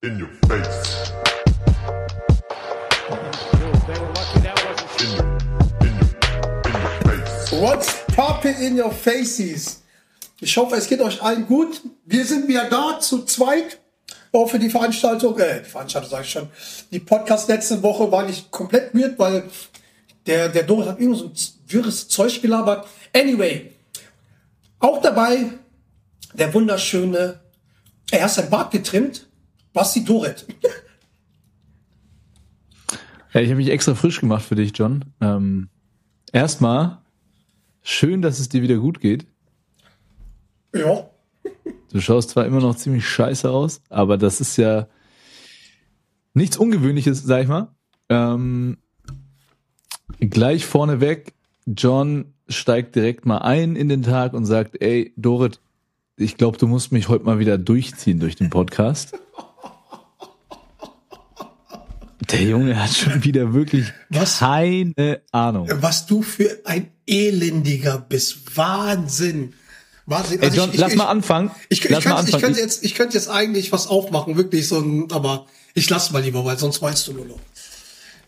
In your face. What's poppin' in your faces? Ich hoffe, es geht euch allen gut. Wir sind wieder da zu zweit. Auch für die Veranstaltung, äh, die Veranstaltung sage ich schon. Die Podcast letzte Woche war nicht komplett weird, weil der, der Doris hat irgendwie so ein wirres Zeug gelabert. Anyway, auch dabei der wunderschöne, er hat sein Bart getrimmt, Basti Doret. Ja, ich habe mich extra frisch gemacht für dich, John. Ähm, erstmal, schön, dass es dir wieder gut geht. ja. Du schaust zwar immer noch ziemlich scheiße aus, aber das ist ja nichts Ungewöhnliches, sag ich mal. Ähm, gleich vorneweg, John steigt direkt mal ein in den Tag und sagt, ey, Dorit, ich glaube, du musst mich heute mal wieder durchziehen durch den Podcast. Der Junge hat schon wieder wirklich Was? keine Ahnung. Was du für ein Elendiger bist. Wahnsinn. Wahnsinn. Ey, Also John, lass mal anfangen. Ich, ich, lass mal könnte, ich, könnte jetzt, ich könnte jetzt eigentlich was aufmachen, wirklich so ein, aber ich lass mal lieber, weil sonst weißt du nur noch.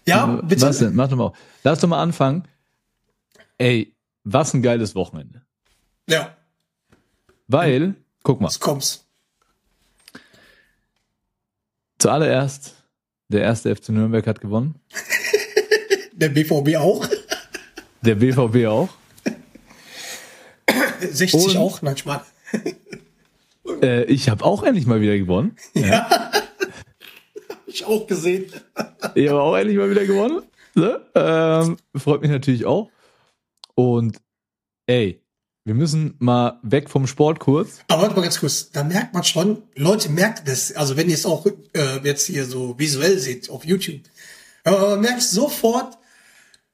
Ja, bitte. Was denn? Mach doch mal auf. Lass doch mal anfangen. Ey, was ein geiles Wochenende. Ja, Weil, guck mal, jetzt kommt's. zuallererst, der erste FC Nürnberg hat gewonnen. Der BVB auch. Der BVB auch. 60 Und- auch. Nein, Schmarrn. Äh, ich habe auch endlich mal wieder gewonnen. Ich auch gesehen. Ich habe auch endlich mal wieder gewonnen. Ne? Ähm, freut mich natürlich auch. Und ey, wir müssen mal weg vom Sport kurz. Aber warte mal ganz kurz. Da merkt man schon, Leute merken das. Also wenn ihr es auch äh, jetzt hier so visuell seht auf YouTube. Aber man merkt sofort,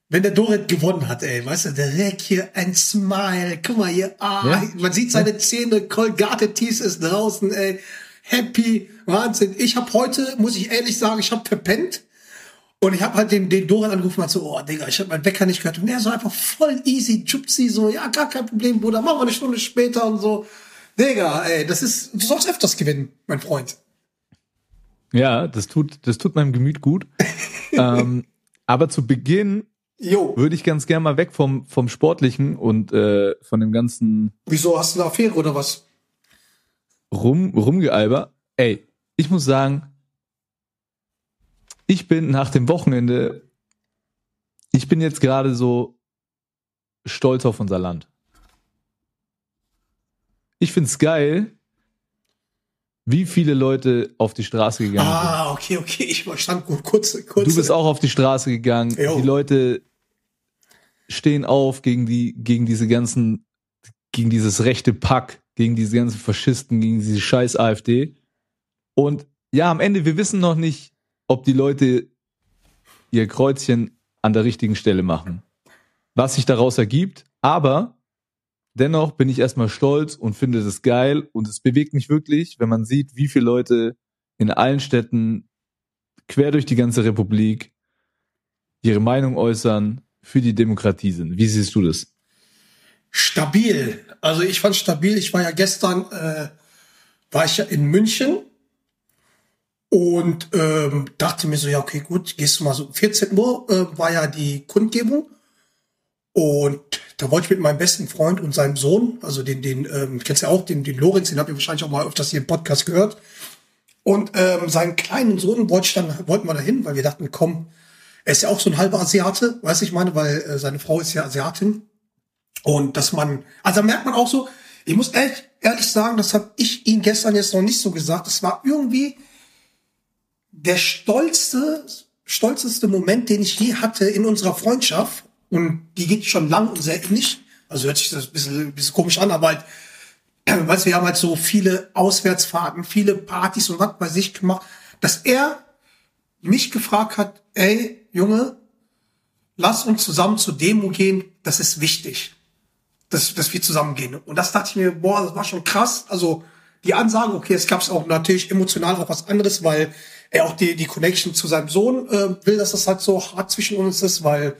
wenn der Dorit gewonnen hat, ey, weißt du, direkt hier ein Smile. Guck mal hier, ah, Ja. man sieht seine Zähne, Colgate Teeth ist draußen, ey. Happy, Wahnsinn. Ich habe heute, muss ich ehrlich sagen, ich habe verpennt. Und ich habe halt den, den Doran angerufen und so, oh Digga, ich habe meinen Wecker nicht gehört. Und er so einfach voll easy, Gypsy, so, ja, gar kein Problem, Bruder, machen wir eine Stunde später und so. Digga, ey, das ist, du sollst öfters gewinnen, mein Freund. Ja, das tut, das tut meinem Gemüt gut. ähm, aber zu Beginn Jo, würde ich ganz gern mal weg vom, vom Sportlichen und äh, von dem ganzen wieso hast du eine Affäre oder was? Rum, Rumgealber. Ey, ich muss sagen, ich bin nach dem Wochenende, ich bin jetzt gerade so stolz auf unser Land. Ich find's geil, wie viele Leute auf die Straße gegangen sind. Ah, okay, okay, ich verstand gut, kurz, kurz. Du bist auch auf die Straße gegangen. Jo. Die Leute stehen auf gegen die, gegen diese ganzen, gegen dieses rechte Pack, gegen diese ganzen Faschisten, gegen diese scheiß AfD. Und ja, am Ende, wir wissen noch nicht, ob die Leute ihr Kreuzchen an der richtigen Stelle machen. Was sich daraus ergibt, aber dennoch bin ich erstmal stolz und finde das geil und es bewegt mich wirklich, wenn man sieht, wie viele Leute in allen Städten quer durch die ganze Republik ihre Meinung äußern, für die Demokratie sind. Wie siehst du das? Stabil. Also ich fand stabil. Ich war ja gestern, äh, war ich ja in München und ähm, dachte mir so, ja, okay, gut, gehst du mal so. 14 Uhr äh, war ja die Kundgebung und da wollte ich mit meinem besten Freund und seinem Sohn, also den, den, ähm, kennst ja auch, den, den Lorenz, den habt ihr wahrscheinlich auch mal öfters hier im Podcast gehört. Und ähm, seinen kleinen Sohn wollte ich dann, wollten wir dahin, weil wir dachten, komm, er ist ja auch so ein halber Asiate, weiß ich meine, weil äh, seine Frau ist ja Asiatin. Und dass man, also merkt man auch so, ich muss ehrlich, ehrlich sagen, das habe ich ihm gestern jetzt noch nicht so gesagt. Das war irgendwie der stolzste, stolzeste Moment, den ich je hatte in unserer Freundschaft. Und die geht schon lang und sehr ähnlich. Also hört sich das ein bisschen, ein bisschen komisch an, aber halt, weißt wir haben halt so viele Auswärtsfahrten, viele Partys und was bei sich gemacht, dass er mich gefragt hat, ey, Junge, lass uns zusammen zur Demo gehen, das ist wichtig, dass, dass wir zusammen gehen. Und das dachte ich mir, boah, das war schon krass. Also die Ansage, okay, es gab auch natürlich emotional auch was anderes, weil er auch die, die Connection zu seinem Sohn äh, will, dass das halt so hart zwischen uns ist, weil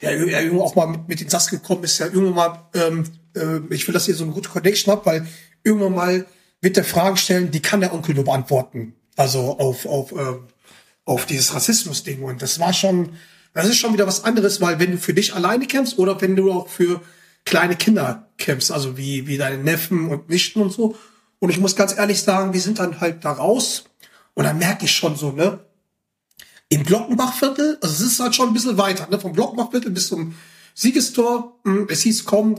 ja, er irgendwo auch mal mit, mit den Sass gekommen ist, ja irgendwann mal, ähm, äh, ich will, dass ihr so eine gute Connection habt, weil irgendwann mal wird der Fragen stellen, die kann der Onkel nur beantworten. Also auf, auf, ähm, auf dieses Rassismus-Ding. Und das war schon, das ist schon wieder was anderes, weil wenn du für dich alleine kämpfst oder wenn du auch für kleine Kinder kämpfst, also wie, wie deine Neffen und Nichten und so. Und ich muss ganz ehrlich sagen, wir sind dann halt da raus und dann merke ich schon so, ne, im Glockenbachviertel, also es ist halt schon ein bisschen weiter, ne, vom Glockenbachviertel bis zum Siegestor, mh, es hieß, komm,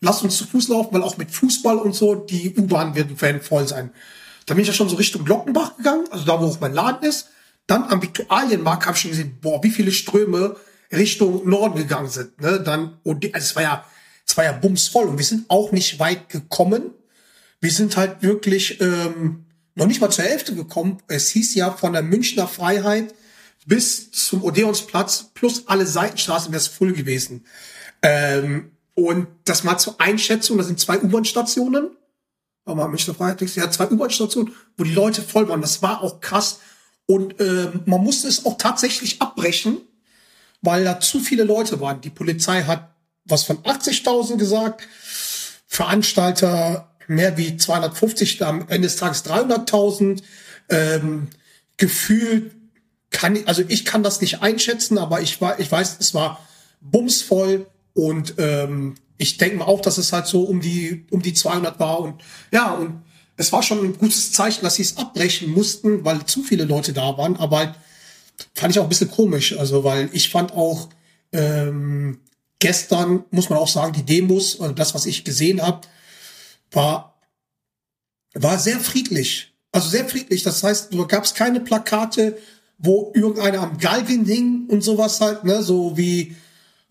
lass uns zu Fuß laufen, weil auch mit Fußball und so, die U-Bahn werden voll sein. Da bin ich ja schon so Richtung Glockenbach gegangen, also da, wo auch mein Laden ist. Dann am Viktualienmarkt habe ich schon gesehen, boah, wie viele Ströme Richtung Norden gegangen sind. Ne? Dann, und die, also es war ja, es war ja bumsvoll und wir sind auch nicht weit gekommen. Wir sind halt wirklich ähm, noch nicht mal zur Hälfte gekommen. Es hieß ja von der Münchner Freiheit bis zum Odeonsplatz plus alle Seitenstraßen wäre es voll gewesen. Ähm, und das mal zur Einschätzung, das sind zwei U-Bahn-Stationen. Aber Münchner Freiheit, ja, zwei U-Bahn-Stationen, wo die Leute voll waren. Das war auch krass. Und äh, man musste es auch tatsächlich abbrechen, weil da zu viele Leute waren. Die Polizei hat was von 80.000 gesagt, Veranstalter mehr wie 250, am Ende des Tages 300.000. Ähm, gefühlt kann ich, also ich kann das nicht einschätzen, aber ich war, ich weiß, es war bumsvoll und ähm, ich denke mal auch, dass es halt so um die um die 200 war und ja und es war schon ein gutes Zeichen, dass sie es abbrechen mussten, weil zu viele Leute da waren. Aber fand ich auch ein bisschen komisch. Also, weil ich fand auch ähm, gestern, muss man auch sagen, die Demos, also das, was ich gesehen habe, war, war sehr friedlich. Also sehr friedlich. Das heißt, du gab es keine Plakate, wo irgendeiner am Galgen hing und sowas halt, ne, so wie,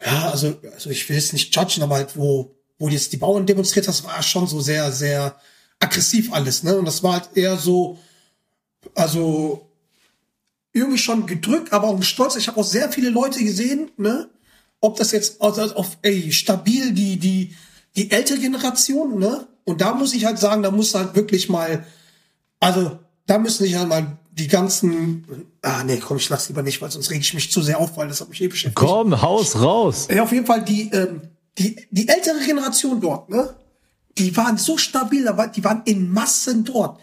ja, also, also ich will es nicht judgen, aber halt, wo, wo jetzt die Bauern demonstriert, das war schon so sehr, sehr, aggressiv alles, ne? Und das war halt eher so, also irgendwie schon gedrückt, aber auch stolz. Ich habe auch sehr viele Leute gesehen, ne? Ob das jetzt also auf ey, stabil die die die ältere Generation, ne? Und da muss ich halt sagen, da muss halt wirklich mal, also da müssen sich halt mal die ganzen, ah nee, komm, ich lass lieber nicht, weil sonst reg ich mich zu sehr auf, weil das hat mich eh beschäftigt. Komm, Haus raus. Ja, auf jeden Fall die ähm, die die ältere Generation dort, ne? die waren so stabil, aber die waren in Massen dort.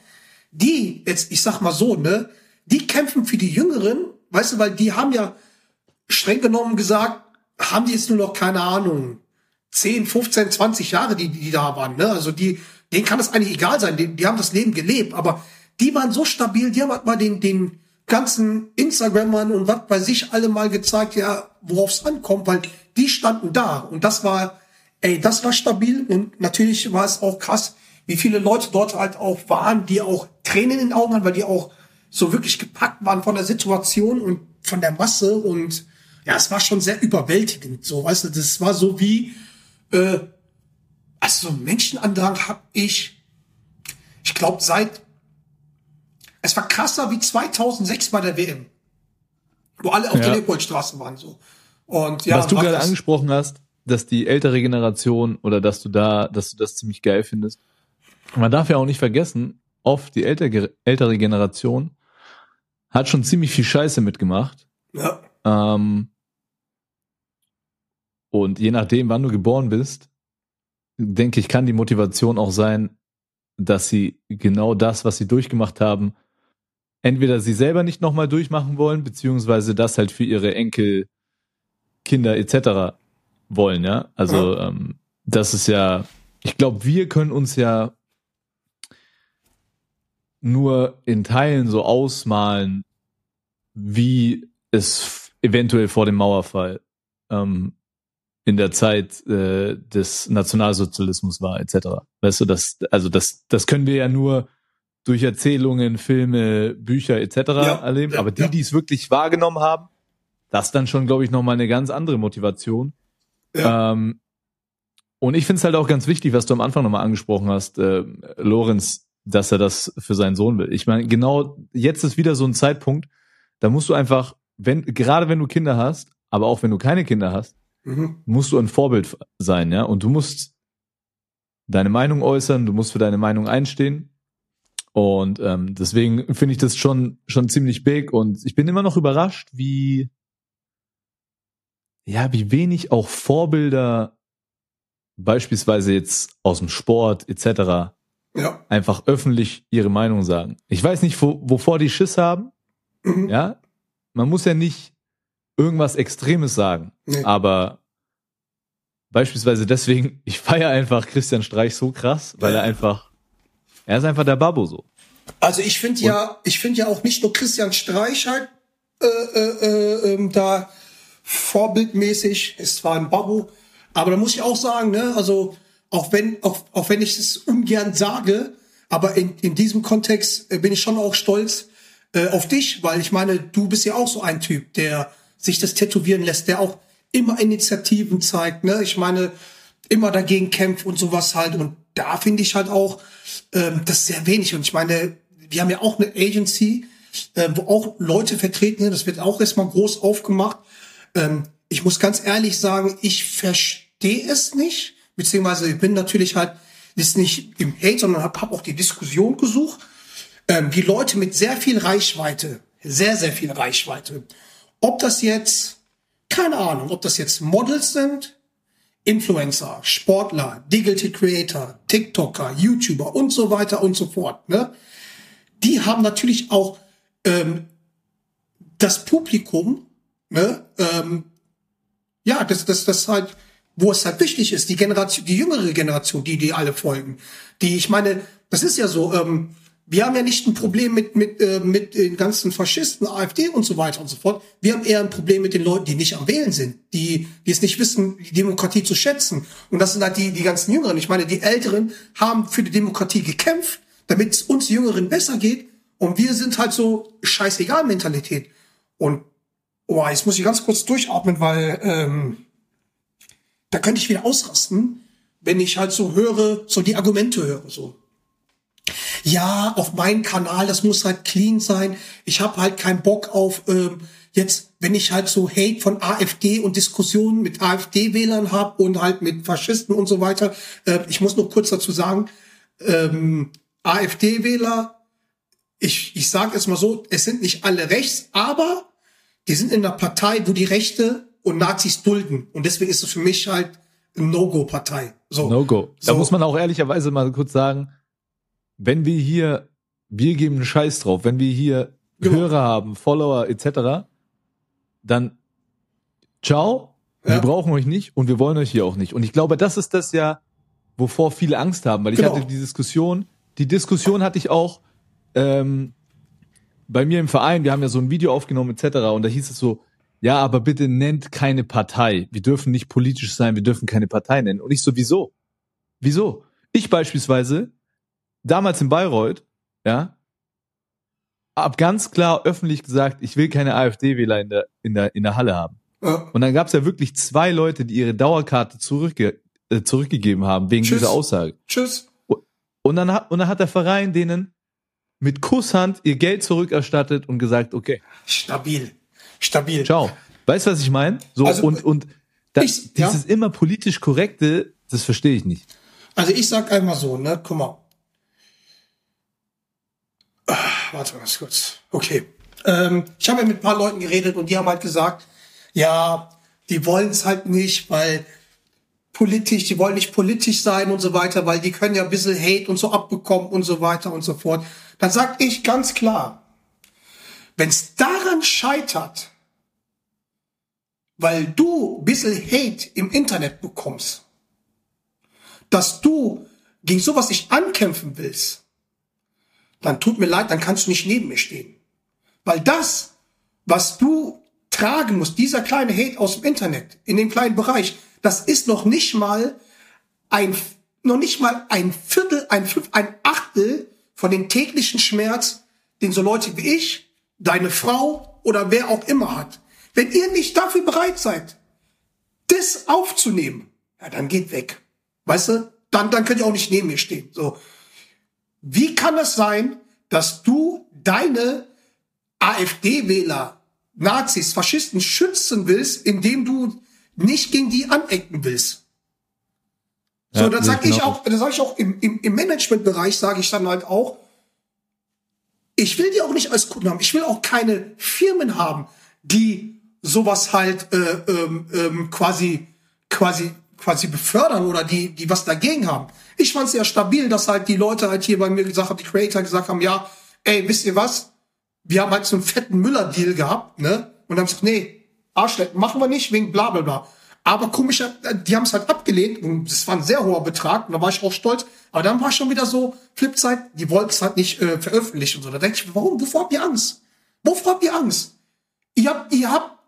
Die, jetzt, ich sag mal so, ne, die kämpfen für die Jüngeren, weißt du, weil die haben ja streng genommen gesagt, haben die jetzt nur noch, keine Ahnung, 10, 15, 20 Jahre, die, die da waren, ne? Also die, denen kann das eigentlich egal sein, die, die haben das Leben gelebt, aber die waren so stabil, die haben halt mal den, den ganzen Instagrammern und was bei sich alle mal gezeigt, ja, worauf es ankommt, weil die standen da. Und das war ey, das war stabil. Und natürlich war es auch krass, wie viele Leute dort halt auch waren, die auch Tränen in den Augen hatten, weil die auch so wirklich gepackt waren von der Situation und von der Masse. Und ja, es war schon sehr überwältigend, so, weißt du, das war so wie, äh, also Menschenandrang hab ich, ich glaube seit, es war krasser wie 2006 bei der WM, wo alle auf Ja. der Leopoldstraße waren, so. Und ja, Was du gerade angesprochen hast, dass die ältere Generation oder dass du da, dass du das ziemlich geil findest. Man darf ja auch nicht vergessen, oft die ältere, ältere Generation hat schon ziemlich viel Scheiße mitgemacht. Ja, Ähm, und je nachdem, wann du geboren bist, denke ich, kann die Motivation auch sein, dass sie genau das, was sie durchgemacht haben, entweder sie selber nicht nochmal durchmachen wollen, beziehungsweise das halt für ihre Enkel, Kinder etc. wollen, ja. Also ähm, das ist ja, ich glaube, wir können uns ja nur in Teilen so ausmalen, wie es eventuell vor dem Mauerfall ähm, in der Zeit äh, des Nationalsozialismus war, etc. Weißt du, das, also das, das können wir ja nur durch Erzählungen, Filme, Bücher etc. Ja, erleben. ja, Aber die, ja. die es wirklich wahrgenommen haben, das dann schon, glaube ich, nochmal eine ganz andere Motivation. Ja. Ähm, und ich finde es halt auch ganz wichtig, was du am Anfang nochmal angesprochen hast, äh, Lorenz, dass er das für seinen Sohn will. Ich meine, genau jetzt ist wieder so ein Zeitpunkt, da musst du einfach, wenn, gerade wenn du Kinder hast, aber auch wenn du keine Kinder hast, mhm. musst du ein Vorbild sein, ja. Und du musst deine Meinung äußern, du musst für deine Meinung einstehen. Und ähm, deswegen finde ich das schon schon ziemlich big und ich bin immer noch überrascht, wie ja, wie wenig auch Vorbilder beispielsweise jetzt aus dem Sport etc. Ja. einfach öffentlich ihre Meinung sagen. Ich weiß nicht, wo, wovor die Schiss haben. Mhm. Ja, man muss ja nicht irgendwas Extremes sagen, Nee. aber beispielsweise deswegen, ich feiere einfach Christian Streich so krass, weil er einfach, er ist einfach der Babbo so. Also ich finde ja, ich finde ja auch nicht nur Christian Streich halt äh, äh, äh, ähm, da vorbildmäßig, ist zwar ein Babbo, aber da muss ich auch sagen, ne, also auch wenn, auch, auch wenn ich es ungern sage, aber in, in diesem Kontext äh, bin ich schon auch stolz äh, auf dich, weil ich meine, du bist ja auch so ein Typ, der sich das tätowieren lässt, der auch immer Initiativen zeigt, ne? Ich meine, immer dagegen kämpft und sowas halt. Und da finde ich halt auch, ähm, das sehr wenig. Und ich meine, wir haben ja auch eine Agency, äh, wo auch Leute vertreten sind. Das wird auch erstmal groß aufgemacht. Ähm, ich muss ganz ehrlich sagen, ich verstehe es nicht. Beziehungsweise ich bin natürlich halt, ist nicht im Hate, sondern habe hab auch die Diskussion gesucht. Ähm, wie Leute mit sehr viel Reichweite, sehr, sehr viel Reichweite, ob das jetzt, keine Ahnung, ob das jetzt Models sind, Influencer, Sportler, Digital Creator, TikToker, YouTuber und so weiter und so fort. Ne? Die haben natürlich auch ähm, das Publikum, ne? ähm, ja, das, das, das halt, wo es halt wichtig ist, die Generation, die jüngere Generation, die, die alle folgen. Die, ich meine, das ist ja so, ähm, wir haben ja nicht ein Problem mit, mit, äh, mit den ganzen Faschisten, AfD und so weiter und so fort. Wir haben eher ein Problem mit den Leuten, die nicht am Wählen sind, die, die es nicht wissen, die Demokratie zu schätzen. Und das sind halt die, die ganzen Jüngeren. Ich meine, die Älteren haben für die Demokratie gekämpft, damit es uns Jüngeren besser geht. Und wir sind halt so scheißegal Mentalität. Und oh, jetzt muss ich ganz kurz durchatmen, weil ähm, da könnte ich wieder ausrasten, wenn ich halt so höre, so die Argumente höre, so ja, auf meinem Kanal, das muss halt clean sein. Ich habe halt keinen Bock auf ähm, jetzt, wenn ich halt so Hate von AfD und Diskussionen mit AfD-Wählern habe und halt mit Faschisten und so weiter. Äh, ich muss noch kurz dazu sagen, ähm, AfD-Wähler, ich, ich sage es mal so, es sind nicht alle rechts, aber die sind in einer Partei, wo die Rechte und Nazis dulden. Und deswegen ist es für mich halt No-Go-Partei. So. No-Go. Da So. muss man auch ehrlicherweise mal kurz sagen, wenn wir hier, wir geben einen Scheiß drauf, wenn wir hier Genau. Hörer haben, Follower etc., dann ciao, wir Ja. brauchen euch nicht und wir wollen euch hier auch nicht. Und ich glaube, das ist das ja, wovor viele Angst haben, weil ich Genau. hatte die Diskussion, die Diskussion hatte ich auch ähm, bei mir im Verein, wir haben ja so ein Video aufgenommen etc. Und da hieß es so, ja, aber bitte nennt keine Partei. Wir dürfen nicht politisch sein, wir dürfen keine Partei nennen. Und ich so, wieso? Wieso? Ich beispielsweise, damals in Bayreuth, ja, hab ganz klar öffentlich gesagt, ich will keine AfD-Wähler in der, in, der, in der Halle haben. Ja. Und dann gab es ja wirklich zwei Leute, die ihre Dauerkarte zurückge äh, zurückgegeben haben, wegen Tschüss. dieser Aussage. Tschüss. Und dann, hat, und dann hat der Verein denen mit Kusshand ihr Geld zurückerstattet und gesagt, okay, Stabil. Stabil. ciao. Weißt du, was ich meine? So, Also, und, und da, ich- ja. dieses immer politisch korrekte, das verstehe ich nicht. Also ich sag einmal so, ne, guck mal. Ah, warte mal kurz. Okay. Ähm, ich habe ja mit ein paar Leuten geredet und die haben halt gesagt, ja, die wollen es halt nicht, weil politisch, die wollen nicht politisch sein und so weiter, weil die können ja ein bisschen Hate und so abbekommen und so weiter und so fort. Dann sag ich ganz klar, wenn es daran scheitert, weil du ein bisschen Hate im Internet bekommst, dass du gegen sowas nicht ankämpfen willst, dann tut mir leid, dann kannst du nicht neben mir stehen. Weil das, was du tragen musst, dieser kleine Hate aus dem Internet, in dem kleinen Bereich, das ist noch nicht mal ein, noch nicht mal ein Viertel, ein Fünf, ein Achtel von dem täglichen Schmerz, den so Leute wie ich, deine Frau oder wer auch immer hat. Wenn ihr nicht dafür bereit seid, das aufzunehmen, ja, dann geht weg. Weißt du? Dann, dann könnt ihr auch nicht neben mir stehen. So. Wie kann es sein, dass du deine AfD-Wähler, Nazis, Faschisten schützen willst, indem du nicht gegen die anecken willst? So, Ja, dann sehe sag ich auch, dann sage ich auch im, im, im Managementbereich sage ich dann halt auch, ich will die auch nicht als Kunden haben. Ich will auch keine Firmen haben, die sowas halt äh, ähm, ähm, quasi quasi quasi befördern oder die, die was dagegen haben. Ich fand es sehr stabil, dass halt die Leute halt hier bei mir gesagt haben, die Creator gesagt haben, ja, ey, wisst ihr was? Wir haben halt so einen fetten Müller-Deal gehabt, ne? Und haben gesagt, nee, Arschleck, machen wir nicht, wegen bla bla bla. Aber komischer, die haben es halt abgelehnt und das war ein sehr hoher Betrag und da war ich auch stolz. Aber dann war schon wieder so, Flipzeit, die wollten es halt nicht äh, veröffentlichen und so. Da denke ich, warum, wovor habt ihr Angst? Wovor habt ihr Angst? Ihr habt, ihr habt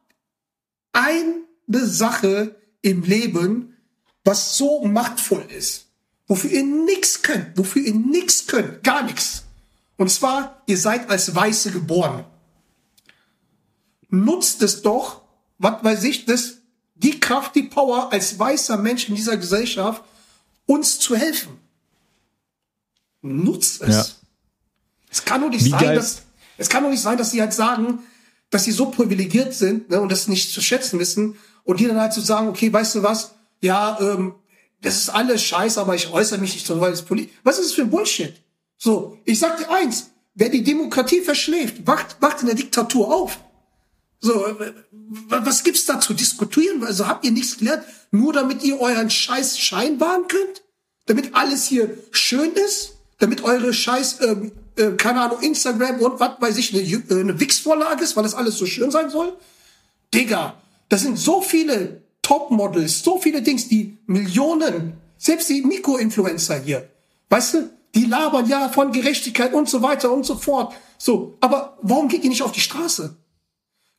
eine Sache im Leben, was so machtvoll ist, wofür ihr nichts könnt, wofür ihr nichts könnt, gar nichts. Und zwar, ihr seid als Weiße geboren. Nutzt es doch, was weiß ich, das, die Kraft, die Power als weißer Mensch in dieser Gesellschaft, uns zu helfen. Nutzt es. Ja. Es kann doch nicht Wie sein, geil- dass, es kann doch nicht sein, dass sie halt sagen, dass sie so privilegiert sind ne, und das nicht zu schätzen wissen und die dann halt so sagen, okay, weißt du was, ja, ähm, das ist alles scheiße, aber ich äußere mich nicht so, weil es politisch. Was ist das für ein Bullshit? So, ich sag dir eins, wer die Demokratie verschläft, wacht, wacht in der Diktatur auf. So, äh, wa- was gibt's da zu diskutieren? Also habt ihr nichts gelernt, nur damit ihr euren Scheiß Schein wahren könnt? Damit alles hier schön ist? Damit eure Scheiß, ähm, äh, keine Ahnung, Instagram und was weiß ich, eine, äh, eine Wix-Vorlage ist, weil das alles so schön sein soll? Digga, das sind so viele Topmodels, so viele Dings, die Millionen, selbst die Mikroinfluencer hier, weißt du, die labern ja von Gerechtigkeit und so weiter und so fort. So, aber warum geht ihr nicht auf die Straße?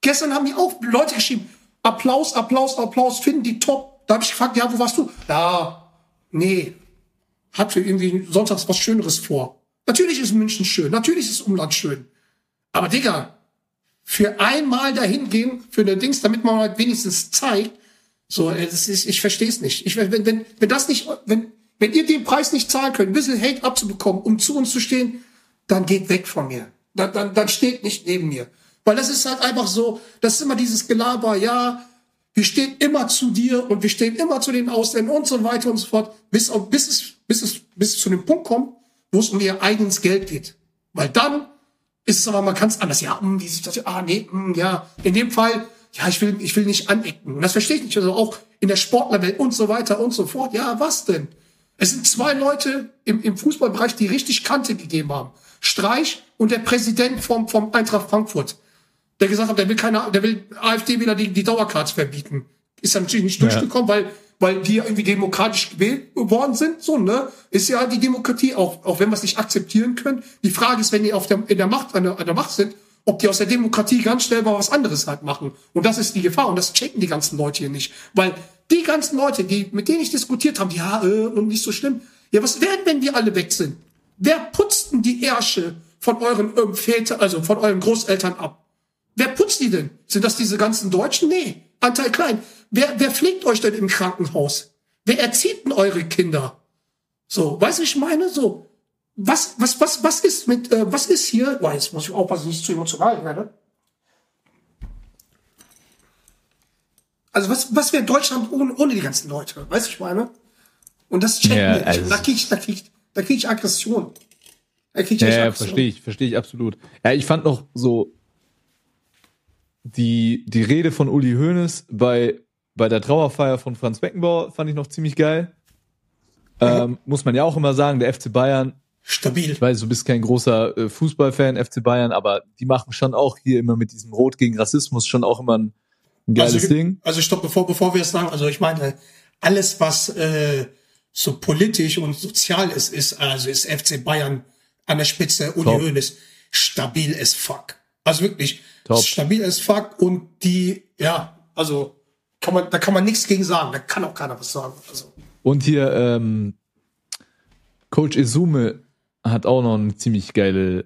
Gestern haben die auch Leute geschrieben, Applaus, Applaus, Applaus, finden die top. Da habe ich gefragt, ja, wo warst du? Ja, nee, hat für irgendwie sonntags was Schöneres vor. Natürlich ist München schön, natürlich ist Umland schön. Aber Digga, für einmal dahin gehen, für eine Dings, damit man halt wenigstens zeigt, so, äh, das ist, ich verstehe es nicht. Ich, wenn, wenn, wenn das nicht, wenn, wenn ihr den Preis nicht zahlen könnt, ein bisschen Hate abzubekommen, um zu uns zu stehen, dann geht weg von mir. Dann, dann, dann steht nicht neben mir. Weil das ist halt einfach so, das ist immer dieses Gelaber, ja, wir stehen immer zu dir und wir stehen immer zu den Ausländern und so weiter und so fort, bis, bis, es, bis, es, bis es zu dem Punkt kommt, wo es um ihr eigenes Geld geht. Weil dann ist es aber mal ganz anders. Ja, hm, die Situation, ah, nee, hm, ja, in dem Fall, ja, ich will, ich will nicht anecken. Und das verstehe ich nicht. Also auch in der Sportlerwelt und so weiter und so fort. Ja, was denn? Es sind zwei Leute im, im Fußballbereich, die richtig Kante gegeben haben. Streich und der Präsident vom, vom Eintracht Frankfurt. Der gesagt hat, der will keine, der will AfD wieder die, die Dauercards verbieten. Ist dann natürlich nicht Ja. durchgekommen, weil, weil die ja irgendwie demokratisch gewählt worden sind, so, ne? Ist ja die Demokratie, auch, auch wenn wir es nicht akzeptieren können. Die Frage ist, wenn die auf der, in der Macht, an der, an der Macht sind, ob die aus der Demokratie ganz schnell mal was anderes halt machen. Und das ist die Gefahr. Und das checken die ganzen Leute hier nicht. Weil die ganzen Leute, die, mit denen ich diskutiert habe, ja, äh, und nicht so schlimm. Ja, was werden, wenn wir alle weg sind? Wer putzt denn die Ärsche von euren ähm, Vätern, also von euren Großeltern ab? Wer putzt die denn? Sind das diese ganzen Deutschen? Nee, Anteil klein. Wer, wer pflegt euch denn im Krankenhaus? Wer erzieht denn eure Kinder? So, weißt du, ich meine, so, was, was, was, was ist mit, äh, was ist hier? Boah, jetzt muss ich aufpassen, nicht zu emotional werde. Also, was, was wäre Deutschland ohne, ohne die ganzen Leute? Weißt du, ich meine? Und das checken Ja, wir also- da krieg ich, da krieg ich, da krieg ich Aggression. Da krieg ich Ja, Aggression. verstehe ich, verstehe ich absolut. Ja, ich fand noch so die, die Rede von Uli Hoeneß bei, bei der Trauerfeier von Franz Beckenbauer fand ich noch ziemlich geil. Ähm, muss man ja auch immer sagen, der FC Bayern, Stabil. ich weiß, du bist kein großer äh, Fußballfan, FC Bayern, aber die machen schon auch hier immer mit diesem Rot gegen Rassismus schon auch immer ein, ein geiles also, Ding. Also stopp, bevor, bevor wir es sagen, also ich meine, alles, was äh, so politisch und sozial ist, ist, also ist FC Bayern an der Spitze, Uli Top. Hoeneß, stabil as fuck. Also wirklich, Top. stabil as fuck und die, ja, also kann man, da kann man nichts gegen sagen, da kann auch keiner was sagen. Also, Und hier, ähm, Coach Izume hat auch noch eine ziemlich geile,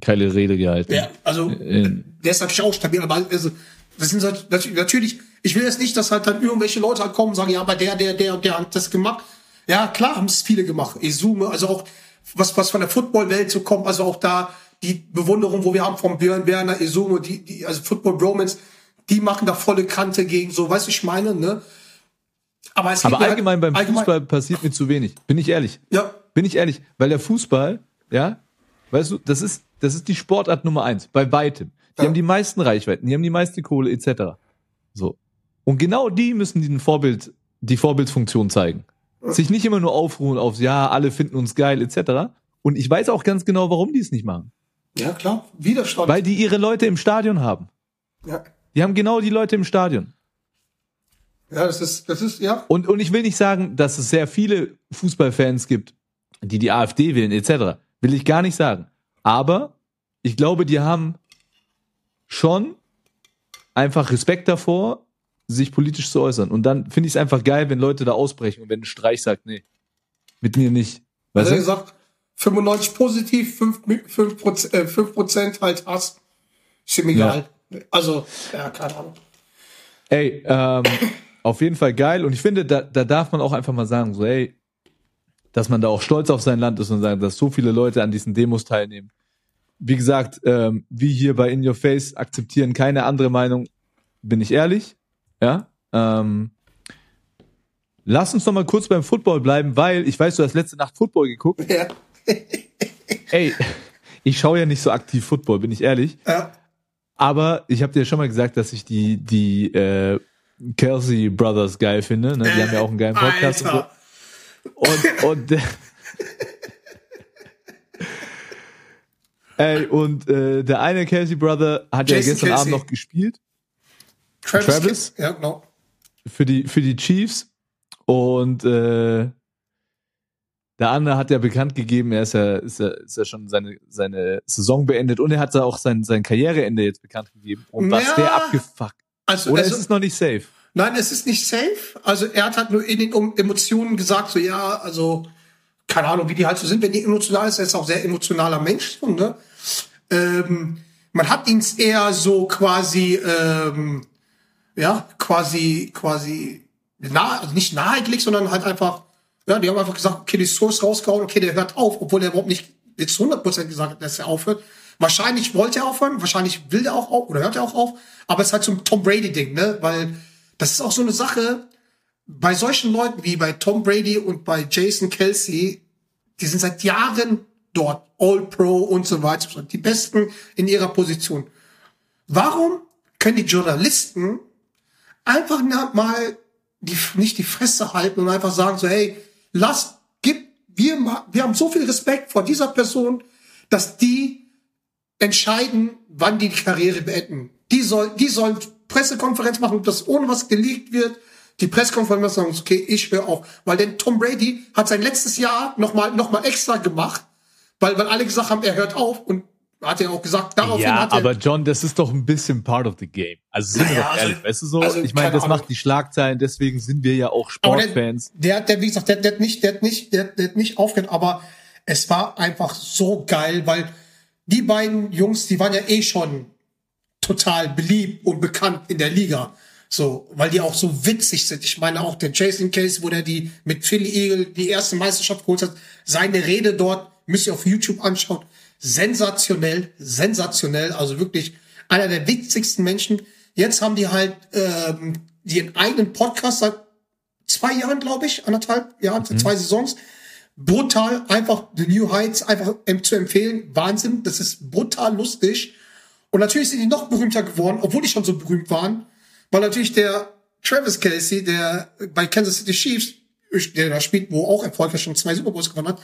geile Rede gehalten. ja, also In, der ist natürlich auch stabil, aber also, das sind so- natürlich, ich will jetzt nicht, dass halt dann irgendwelche Leute halt kommen und sagen, ja, aber der, der, der und der hat das gemacht. Ja, klar haben es viele gemacht. Izume, also auch was, was von der Footballwelt so kommt, also auch da die Bewunderung, wo wir haben von Björn Werner, Izume, die, die, also Football Bromance, die machen da volle Kante gegen so, weißt du, ich meine, ne? Aber es aber halt- allgemein beim allgemein- Fußball passiert mir zu wenig. Bin ich ehrlich. Ja, Bin ich ehrlich. Weil der Fußball, ja, weißt du, das ist, das ist die Sportart Nummer eins. Bei weitem. Die Ja. haben die meisten Reichweiten, die haben die meiste Kohle, etc. So. Und genau die müssen die ein Vorbild die Vorbildfunktion zeigen. Sich nicht immer nur aufruhen auf, ja, alle finden uns geil, etc. Und ich weiß auch ganz genau, warum die es nicht machen. Ja, klar. Widerstand. Weil die ihre Leute im Stadion haben. ja. Die haben genau die Leute im Stadion. ja, das ist, das ist, ja. Und, und ich will nicht sagen, dass es sehr viele Fußballfans gibt, die die AfD wählen, etc. Will ich gar nicht sagen. Aber ich glaube, die haben schon einfach Respekt davor, sich politisch zu äußern. Und dann finde ich es einfach geil, wenn Leute da ausbrechen und wenn ein Streich sagt, nee, mit mir nicht. Weißt Also er du? gesagt, 95 positiv, 5, 5, Prozent, äh, 5 Prozent halt Hass. Ist ihm egal. Also, ja, keine Ahnung. Ey, ähm, auf jeden Fall geil. Und ich finde, da, da darf man auch einfach mal sagen, so, ey, dass man da auch stolz auf sein Land ist und sagen, dass so viele Leute an diesen Demos teilnehmen. Wie gesagt, ähm, wie hier bei In Your Face akzeptieren keine andere Meinung, bin ich ehrlich. Ja. Ähm, lass uns noch mal kurz beim Football bleiben, weil ich weiß, du hast letzte Nacht Football geguckt. Ja. Ey, ich schaue ja nicht so aktiv Football, bin ich ehrlich. Ja. Aber ich habe dir schon mal gesagt, dass ich die die äh, Kelsey Brothers geil finde. Ne? Die haben ja auch einen geilen Podcast. Alter. Und, und der, Ey, und äh, der eine Kelsey Brother hat ja Jason gestern Kelsey. Abend noch gespielt Travis? Travis? Ja, genau. für die für die Chiefs und äh, der andere hat ja bekannt gegeben, er ist ja, ist ja, ist ja schon seine, seine Saison beendet und er hat ja auch sein, sein Karriereende jetzt bekannt gegeben. Und was Ja. der abgefuckt. Also, Oder also ist es noch nicht safe? Nein, es ist nicht safe. Also er hat halt nur in den Emotionen gesagt, so ja, also keine Ahnung, wie die halt so sind, wenn die emotional ist, er ist auch sehr emotionaler Mensch, so, ne? Ähm, man hat ihn eher so quasi, ähm, ja, quasi, quasi nahe, also nicht nahegelegt, sondern halt einfach, ja, die haben einfach gesagt, okay, die Source rausgehauen, okay, der hört auf, obwohl er überhaupt nicht jetzt 100% gesagt hat, dass er aufhört. Wahrscheinlich wollte er aufhören, wahrscheinlich will er auch auf, oder hört er auch auf, aber es ist halt so ein Tom Brady-Ding, ne, weil das ist auch so eine Sache, bei solchen Leuten wie bei Tom Brady und bei Jason Kelsey, die sind seit Jahren dort, All-Pro und so weiter, die Besten in ihrer Position. Warum können die Journalisten einfach mal die, nicht die Fresse halten und einfach sagen so, hey, lass, gib, wir, wir haben so viel Respekt vor dieser Person, dass die entscheiden, wann die die Karriere beenden. Die soll, die sollen Pressekonferenz machen, dass ohne was geleakt wird, die Pressekonferenz sagen, okay, ich höre auf. Weil denn Tom Brady hat sein letztes Jahr nochmal, noch mal extra gemacht, weil, weil alle gesagt haben, er hört auf und hat er auch gesagt, daraufhin Ja, hat er, aber John, das ist doch ein bisschen part of the game. Also sind wir doch also- ehrlich, weißt du so? also ich meine, das Ahnung. macht die Schlagzeilen, deswegen sind wir ja auch der, Sportfans. der, hat- der, wie gesagt, der, der hat nicht, der hat nicht, der, der hat nicht aufgehört, aber es war einfach so geil, weil die beiden Jungs, die waren ja eh schon total beliebt und bekannt in der Liga. So, weil die auch so witzig sind. Ich meine auch der Jason Case, wo der die mit Philly Eagle die erste Meisterschaft geholt hat, seine Rede dort, müsst ihr auf YouTube anschauen. Sensationell, sensationell, also wirklich einer der witzigsten Menschen. Jetzt haben die halt ähm, ihren eigenen Podcast seit zwei Jahren, glaube ich, anderthalb Jahren, zwei Saisons. Brutal, einfach The New Heights einfach zu empfehlen. Wahnsinn, das ist brutal lustig. Und natürlich sind die noch berühmter geworden, obwohl die schon so berühmt waren, weil natürlich der Travis Kelsey, der bei Kansas City Chiefs, der da spielt, wo auch erfolgreich schon zwei Super Bowls gewonnen hat,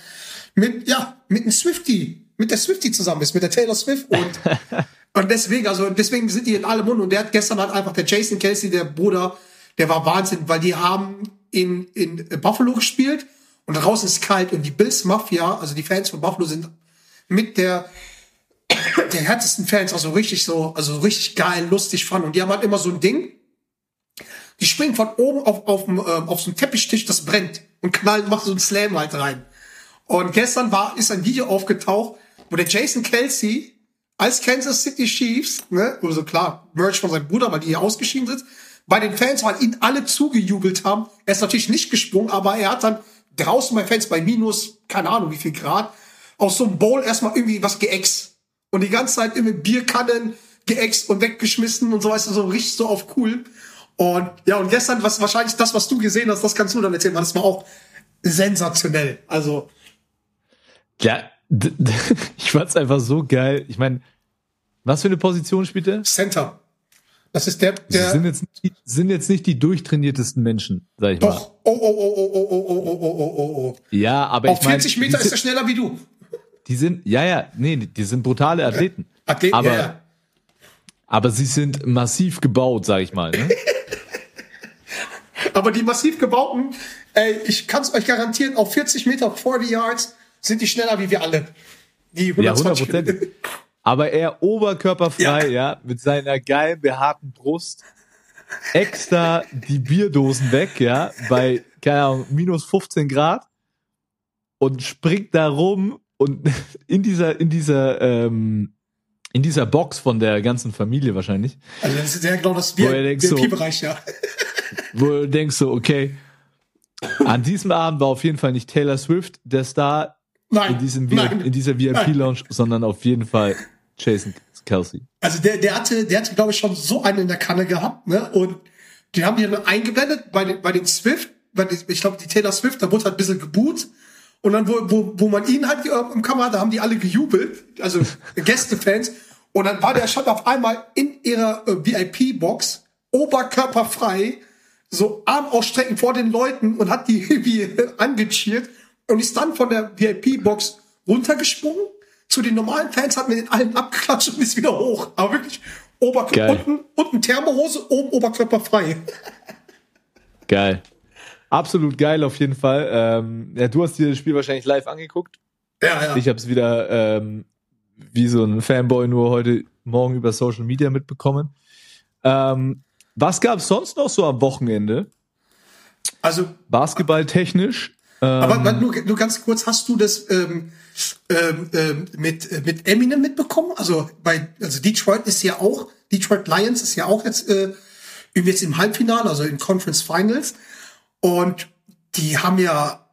mit, ja, mit einem Swifty, mit der Swifty zusammen ist, mit der Taylor Swift und, und deswegen, also deswegen sind die in allem Mund und der hat gestern halt einfach der Jason Kelsey, der Bruder, der war Wahnsinn, weil die haben in, in Buffalo gespielt und draußen ist kalt und die Bills Mafia, also die Fans von Buffalo sind mit der der härtesten Fans, also richtig so, also richtig geil, lustig fand. Und die haben halt immer so ein Ding. Die springen von oben auf, auf, ähm, auf so einen Teppichtisch, das brennt und knallen, machen so einen Slam halt rein. Und gestern war, ist ein Video aufgetaucht, wo der Jason Kelsey als Kansas City Chiefs, ne, also klar, Merch von seinem Bruder, weil die hier ausgeschieden sind, bei den Fans, weil ihn alle zugejubelt haben. Er ist natürlich nicht gesprungen, aber er hat dann draußen bei Fans bei minus, keine Ahnung wie viel Grad, aus so einem Bowl erstmal irgendwie was geäxt. Und die ganze Zeit irgendwie Bierkannen geäxt und weggeschmissen und so, weißt du, so richtig so auf cool. Und ja, und gestern, was wahrscheinlich das, was du gesehen hast, das kannst du dann erzählen, weil das war auch sensationell. Also, Ja, ich fand's einfach so geil. Ich meine, was für eine Position spielt er? Center. Das ist der, der, sind jetzt, nicht, sind jetzt nicht die durchtrainiertesten Menschen, sag ich mal. doch, oh, oh, oh, oh, oh, oh, oh, oh, oh, oh, oh. Ja, aber Auf ich meine, 40 Meter ist er schneller wie du. Die sind, ja, ja, nee, die sind brutale Athleten. Athleten, aber, ja, ja. aber sie sind massiv gebaut, sag ich mal. Ne? Aber die massiv gebauten, ey, ich kann es euch garantieren, auf 40 Meter, 40 Yards sind die schneller wie wir alle. Die Ja, 120 100%. Aber er oberkörperfrei, ja. mit seiner geilen, behaarten Brust, extra die Bierdosen weg, ja, bei, keine Ahnung, minus 15 Grad und springt da rum und in dieser, in dieser, ähm, in dieser Box von der ganzen Familie wahrscheinlich, Also das ist sehr genau das er so- VIP-Bereich, ja. wo du denkst so, okay, an diesem Abend war auf jeden Fall nicht Taylor Swift der Star Nein, in, diesem nein. In dieser VIP-Lounge, sondern auf jeden Fall Jason Kelsey. Also der, der hatte, der hatte, glaube ich, schon so einen in der Kanne gehabt, ne? Und den haben die dann eingeblendet bei den, bei den Swift, bei den, ich glaube, die Taylor Swift, da wurde halt ein bisschen geboot. Und dann, wo, wo, wo man ihn halt äh, im Kamera, da haben die alle gejubelt, also Gästefans. Und dann war der schon auf einmal in ihrer äh, VIP-Box, oberkörperfrei, so Arm ausstrecken vor den Leuten und hat die irgendwie angecheert und ist dann von der VIP-Box runtergesprungen zu den normalen Fans, hat mit den allen abgeklatscht und ist wieder hoch. Aber wirklich Oberkörper, unten, unten Thermohose, oben oberkörperfrei. Geil. Absolut geil auf jeden Fall. Ähm, ja, du hast dir das Spiel wahrscheinlich live angeguckt. Ja, ja. Ich habe es wieder ähm, wie so ein Fanboy nur heute Morgen über Social Media mitbekommen. Ähm, was gab es sonst noch so am Wochenende? Also, Basketballtechnisch? Ähm, aber nur, nur ganz kurz, hast du das ähm, ähm, ähm, mit, mit Eminem mitbekommen? Also bei, also Detroit ist ja auch, Detroit Lions ist ja auch jetzt, äh, jetzt im Halbfinale, also in Conference Finals. Und die haben ja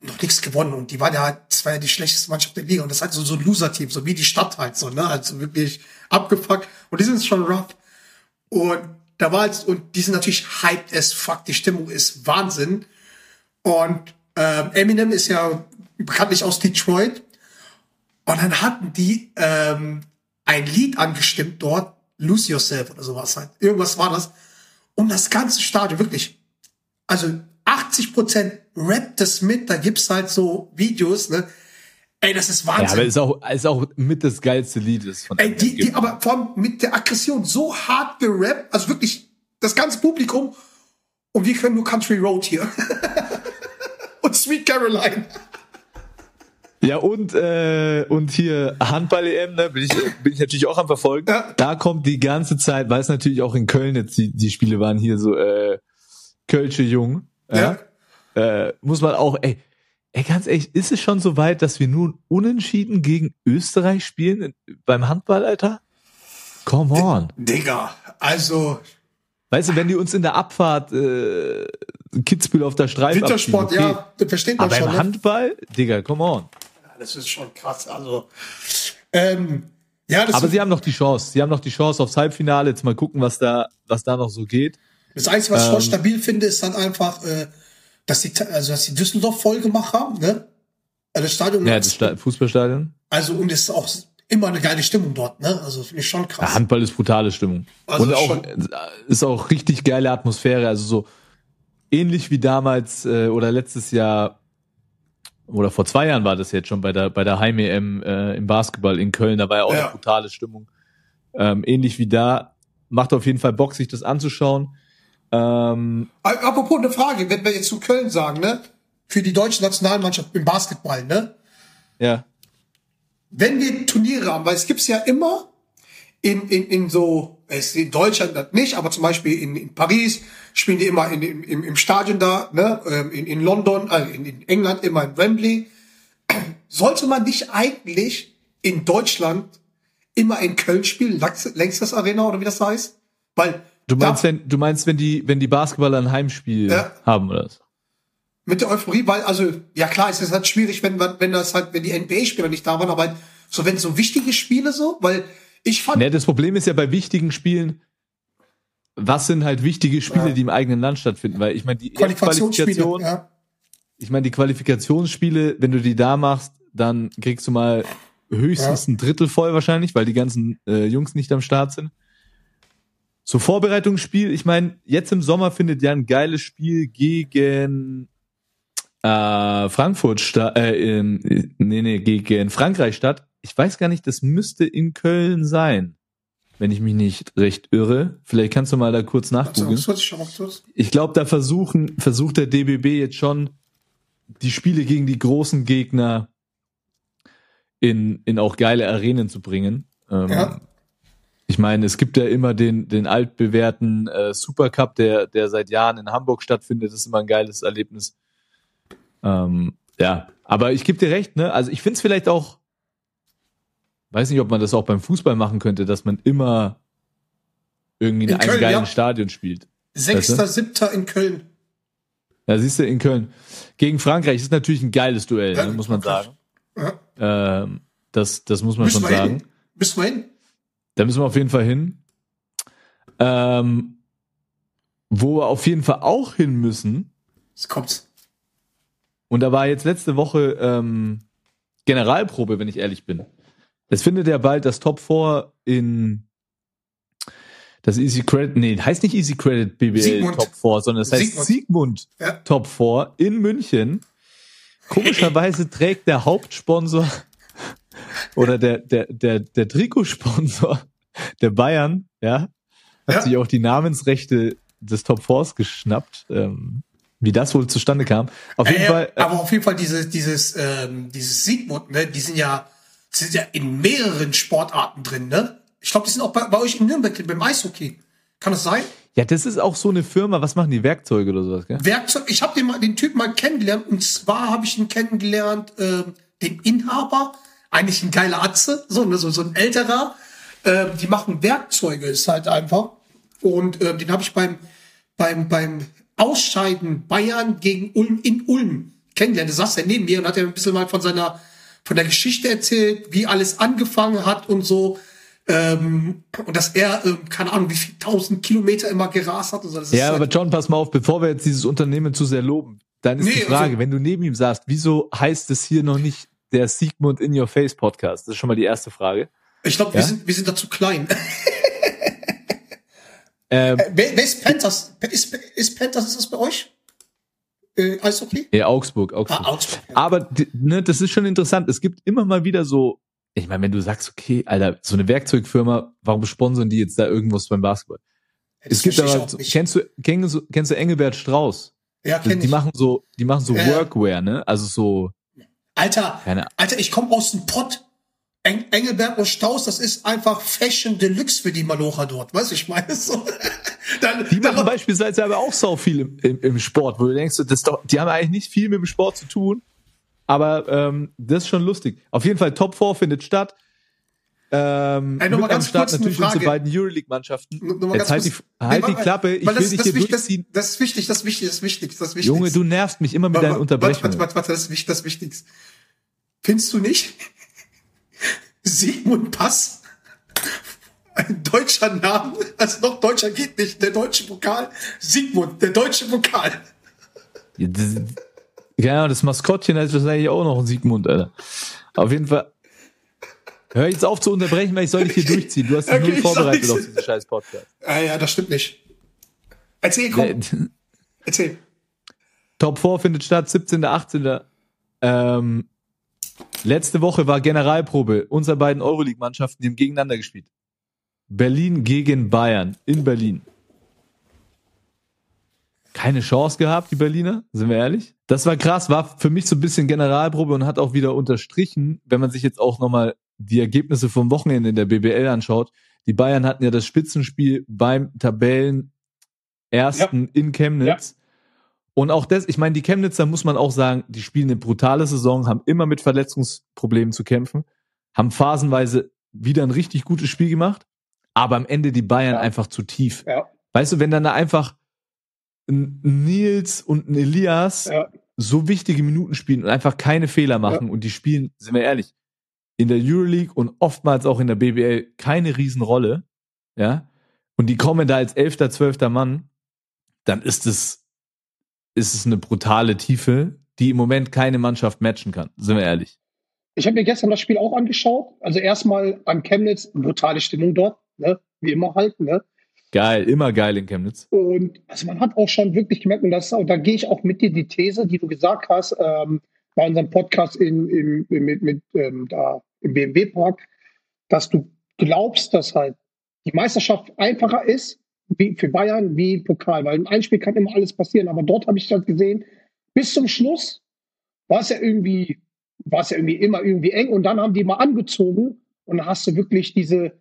noch nichts gewonnen und die waren ja, das war ja die schlechteste Mannschaft der Liga und das halt so, so ein Loser-Team, so wie die Stadt halt so, ne? Also wirklich abgefuckt. Und die sind schon rough. Und da war jetzt, und die sind natürlich hyped as fuck. Die Stimmung ist Wahnsinn. Und ähm, Eminem ist ja bekanntlich aus Detroit. Und dann hatten die ähm, ein Lied angestimmt dort, Lose Yourself oder sowas halt. Irgendwas war das. Und das ganze Stadion, wirklich, also 80 Prozent rappt das mit, da gibt's halt so Videos, ne? Ey, das ist ja, Wahnsinn. aber ist auch, ist auch mit das geilste Lied das es von Ey, die, die, aber vor allem mit der Aggression so hart gerappt, also wirklich das ganze Publikum. Und wir können nur Country Road hier. und Sweet Caroline. Ja, und, äh, und hier Handball-EM, ne, bin ich, bin ich natürlich auch am Verfolgen. Ja. Da kommt die ganze Zeit, weil es natürlich auch in Köln jetzt die, die Spiele waren hier so, äh, Kölsche Jung. Ja. Äh, muss man auch, ey, ey, ganz ehrlich, ist es schon so weit, dass wir nun unentschieden gegen Österreich spielen beim Handball, Alter? Come on. Digga, also Weißt du, wenn die uns in der Abfahrt äh, Kitzbühel auf der Streife Wintersport, abziehen, okay. ja, versteht man Aber schon. im Ne? Handball, Digga, come on. Das ist schon krass. Also, ähm, ja, das, Aber sie haben noch die Chance. Sie haben noch die Chance aufs Halbfinale. Jetzt mal gucken, was da, was da noch so geht. Das Einzige, was ich schon ähm, stabil finde, ist dann einfach, äh, dass die, also dass die Düsseldorf voll gemacht haben, ne? Also das Stadion, Ja, das Sta- Fußballstadion. also und es ist auch immer eine geile Stimmung dort, ne? Also finde ich schon krass. Ja, Handball ist brutale Stimmung. Also Und auch, ist auch richtig geile Atmosphäre. Also so ähnlich wie damals äh, oder letztes Jahr oder vor zwei Jahren war das jetzt schon bei der, bei der Heim-EM äh, im Basketball in Köln. Da war ja auch Ja. eine brutale Stimmung. Ähm, ähnlich wie da. Macht auf jeden Fall Bock, sich das anzuschauen. Ähm, Apropos eine Frage, wenn wir jetzt zu Köln sagen, ne? Für die deutsche Nationalmannschaft im Basketball, ne? ja. Wenn wir Turniere haben, weil es gibt's ja immer in, in, in so, es in Deutschland nicht, aber zum Beispiel in, in Paris spielen die immer in, im, im, Stadion da, ne? Ähm, In, in London, also in, in England immer in Wembley. Sollte man nicht eigentlich in Deutschland immer in Köln spielen, Längstes Arena oder wie das heißt? Weil Du meinst, da, wenn, du meinst, wenn die, wenn die Basketballer ein Heimspiel Ja. haben oder was? mit der Euphorie, weil, also, ja klar, es ist halt schwierig, wenn, wenn das halt, wenn die NBA-Spieler nicht da waren, aber halt so, wenn so wichtige Spiele so, weil ich fand, Ne, das Problem ist ja bei wichtigen Spielen, was sind halt wichtige Spiele, Ja. die im eigenen Land stattfinden? Weil ich meine, die Qualifikationsspiele, Qualifikation, ja. ich meine, die Qualifikationsspiele, wenn du die da machst, dann kriegst du mal höchstens ein Drittel voll wahrscheinlich, weil die ganzen äh, Jungs nicht am Start sind. So Vorbereitungsspiel, ich meine, jetzt im Sommer findet ja ein geiles Spiel gegen äh, Frankfurt statt, äh, in, nee, nee, gegen Frankreich statt. Ich weiß gar nicht, das müsste in Köln sein, wenn ich mich nicht recht irre. Vielleicht kannst du mal da kurz nachgucken. Ich glaube, da versuchen, versucht der DBB jetzt schon die Spiele gegen die großen Gegner in, in auch geile Arenen zu bringen. Ähm, Ja. Ich meine, es gibt ja immer den, den altbewährten äh, Supercup, der, der seit Jahren in Hamburg stattfindet. Das ist immer ein geiles Erlebnis. Ähm, ja, aber ich gebe dir recht, ne? Also ich finde es vielleicht auch, weiß nicht, ob man das auch beim Fußball machen könnte, dass man immer irgendwie in, In einem Köln, geilen ja. Stadion spielt. Sechster, siebter in Köln. Ja, siehst du, in Köln. Gegen Frankreich ist natürlich ein geiles Duell, Ja, ne, muss man Frankreich. sagen. Ja. Ähm, das, das muss man Müssen schon sagen. hin? Müssen wir hin? Da müssen wir auf jeden Fall hin. Ähm, wo wir auf jeden Fall auch hin müssen, Jetzt kommt's. und da war jetzt letzte Woche ähm, Generalprobe, wenn ich ehrlich bin. Es findet ja bald das Top 4 in das Easy Credit, nee, heißt nicht Easy Credit BBL Siegmund. Top 4, sondern es heißt Siegmund. Siegmund Ja. Top 4 in München. Komischerweise trägt der Hauptsponsor oder der, der, der, der Trikotsponsor der Bayern, ja, hat Ja. sich auch die Namensrechte des Top 4s geschnappt. Ähm, wie das wohl zustande kam. Auf jeden Äh, Fall. äh, aber auf jeden Fall dieses, dieses, ähm, dieses Siegmund, ne, die sind ja, sind ja in mehreren Sportarten drin, ne? Ich glaube, die sind auch bei, bei euch in Nürnberg beim Eishockey. Kann das sein? Ja, das ist auch so eine Firma, was machen die Werkzeuge oder sowas, gell? Werkzeug, ich habe den, mal- den Typ mal kennengelernt und zwar habe ich ihn kennengelernt, ähm, den Inhaber, eigentlich ein geiler Atze, so, ne, so, so ein älterer. Ähm, die machen Werkzeuge, ist halt einfach. Und ähm, den habe ich beim, beim, beim Ausscheiden Bayern gegen Ulm in Ulm kennengelernt. Da saß er neben mir und hat er ein bisschen mal von seiner, von der Geschichte erzählt, wie alles angefangen hat und so. Ähm, und dass er, ähm, keine Ahnung, wie viel tausend Kilometer immer gerast hat und so. Das Ja, halt- aber John, pass mal auf, bevor wir jetzt dieses Unternehmen zu sehr loben, dann ist Nee, die Frage, also- wenn du neben ihm saßt, wieso heißt es hier noch nicht der Sigmund in Your Face Podcast? Das ist schon mal die erste Frage. Ich glaube, Ja? wir, sind, wir sind da zu klein. Ähm, wer, wer ist Panthers? Ist, ist Panthers, ist das bei euch? Äh, Eishockey? ja, Augsburg, Augsburg. Ah, Augsburg. Ja. Aber die- ne, das ist schon interessant. Es gibt immer mal wieder so, ich meine, wenn du sagst, okay, Alter, so eine Werkzeugfirma, warum sponsern die jetzt da irgendwas beim Basketball? Das es gibt aber, so, kennst du, kennst du, kennst du Engelbert Strauß? Ja, Die, kenn die ich. machen so, die machen so Ja, ja. Workwear, ne? Also so, Alter, keine Alter, ich komme aus dem Pott. Eng, Engelberg und Staus, das ist einfach Fashion Deluxe für die Malocher dort. Weißt du, ich meine so. Dann, Die machen dann, beispielsweise aber auch sau viel im, im, im Sport, wo du denkst, das ist doch, die haben eigentlich nicht viel mit dem Sport zu tun. Aber ähm, das ist schon lustig. Auf jeden Fall Top 4 findet statt. Ähm, Ey, mit am ganz Start kurz eine natürlich unsere beiden Euroleague-Mannschaften. Jetzt halt die, halt Nee, die Klappe, ich will das- dich das hier ist durchziehen. Das, das ist wichtig, das ist wichtig, das ist wichtig, das ist wichtig. Junge, du nervst mich immer mit deinen Warte, Unterbrechungen. warte, warte, das ist wichtig, das ist wichtig. Findest du nicht? Sigmund Pass? Ein deutscher Name, also noch deutscher geht nicht, der deutsche Pokal. Sigmund, der deutsche Pokal. Ja, das, ja, das Maskottchen heißt wahrscheinlich auch noch ein Sigmund, Alter. Auf jeden Fall. Hör jetzt auf zu unterbrechen, weil ich soll dich hier durchziehen. Du hast dich Okay, sag vorbereitet auf diesen scheiß Podcast. Ah ja, das stimmt nicht. Erzähl, komm, erzähl. Top 4 findet statt, 17. 18. Ähm, letzte Woche war Generalprobe. Unsere beiden Euroleague-Mannschaften, die haben gegeneinander gespielt. Berlin gegen Bayern in Berlin. Keine Chance gehabt, die Berliner, sind wir ehrlich. Das war krass, war für mich so ein bisschen Generalprobe und hat auch wieder unterstrichen, wenn man sich jetzt auch nochmal die Ergebnisse vom Wochenende in der BBL anschaut. Die Bayern hatten ja das Spitzenspiel beim Tabellen ersten in Chemnitz. Und auch das, ich meine, die Chemnitzer muss man auch sagen, die spielen eine brutale Saison, haben immer mit Verletzungsproblemen zu kämpfen, haben phasenweise wieder ein richtig gutes Spiel gemacht, aber am Ende die Bayern Ja. einfach zu tief. Ja. Weißt du, wenn dann da einfach ein Nils und ein Elias Ja. so wichtige Minuten spielen und einfach keine Fehler machen und die spielen, sind wir ehrlich, in der Euroleague und oftmals auch in der BBL keine Riesenrolle, ja, und die kommen da als elfter, zwölfter Mann, dann ist es, ist es eine brutale Tiefe, die im Moment keine Mannschaft matchen kann, sind wir ehrlich. Ich habe mir gestern das Spiel auch angeschaut. Also erstmal an Chemnitz, brutale Stimmung dort, ne? wie immer halt. Ne? Geil, immer geil in Chemnitz. Und also man hat auch schon wirklich gemerkt, und, das, und da gehe ich auch mit dir die These, die du gesagt hast, ähm, bei unserem Podcast in, in, mit, mit ähm, da im BMW-Park, dass du glaubst, dass halt die Meisterschaft einfacher ist wie für Bayern wie Pokal, weil im Einspiel kann immer alles passieren. Aber dort habe ich halt gesehen, bis zum Schluss war es ja irgendwie, war es ja irgendwie immer irgendwie eng und dann haben die mal angezogen und dann hast du wirklich diese,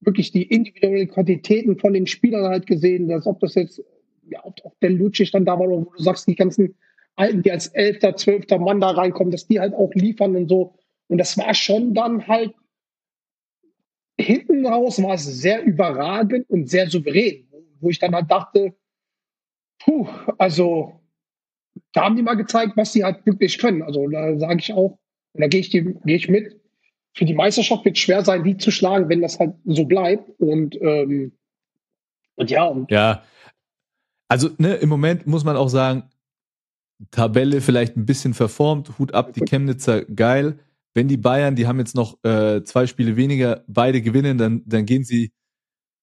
wirklich die individuellen Qualitäten von den Spielern halt gesehen, als ob das jetzt, ja, ob auch der Lucic dann da war, wo du sagst, die ganzen die als elfter, zwölfter Mann da reinkommen, dass die halt auch liefern und so. Und das war schon dann halt hinten raus war es sehr überragend und sehr souverän, wo ich dann halt dachte, puh, also da haben die mal gezeigt, was sie halt wirklich können. Also da sage ich auch, da gehe ich, gehe ich mit. Für die Meisterschaft wird es schwer sein, die zu schlagen, wenn das halt so bleibt. Und, ähm, und ja, und Ja. Also, ne, im Moment muss man auch sagen, Tabelle vielleicht ein bisschen verformt, Hut ab, die Chemnitzer geil. Wenn die Bayern, die haben jetzt noch äh, zwei Spiele weniger, beide gewinnen, dann, dann gehen sie,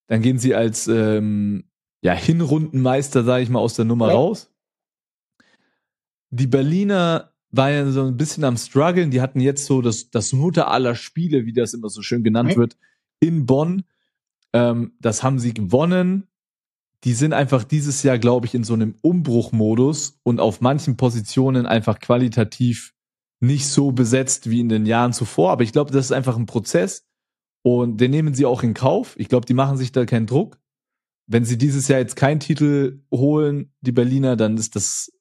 dann gehen sie als ähm, ja, Hinrundenmeister, sage ich mal, aus der Nummer Ja. raus. Die Berliner waren ja so ein bisschen am struggeln, die hatten jetzt so das, das Mutter aller Spiele, wie das immer so schön genannt Mhm. wird, in Bonn. Ähm, das haben sie gewonnen die sind einfach dieses Jahr, glaube ich, in so einem Umbruchmodus und auf manchen Positionen einfach qualitativ nicht so besetzt wie in den Jahren zuvor. Aber ich glaube, das ist einfach ein Prozess und den nehmen sie auch in Kauf. Ich glaube, die machen sich da keinen Druck. Wenn sie dieses Jahr jetzt keinen Titel holen, die Berliner, dann ist das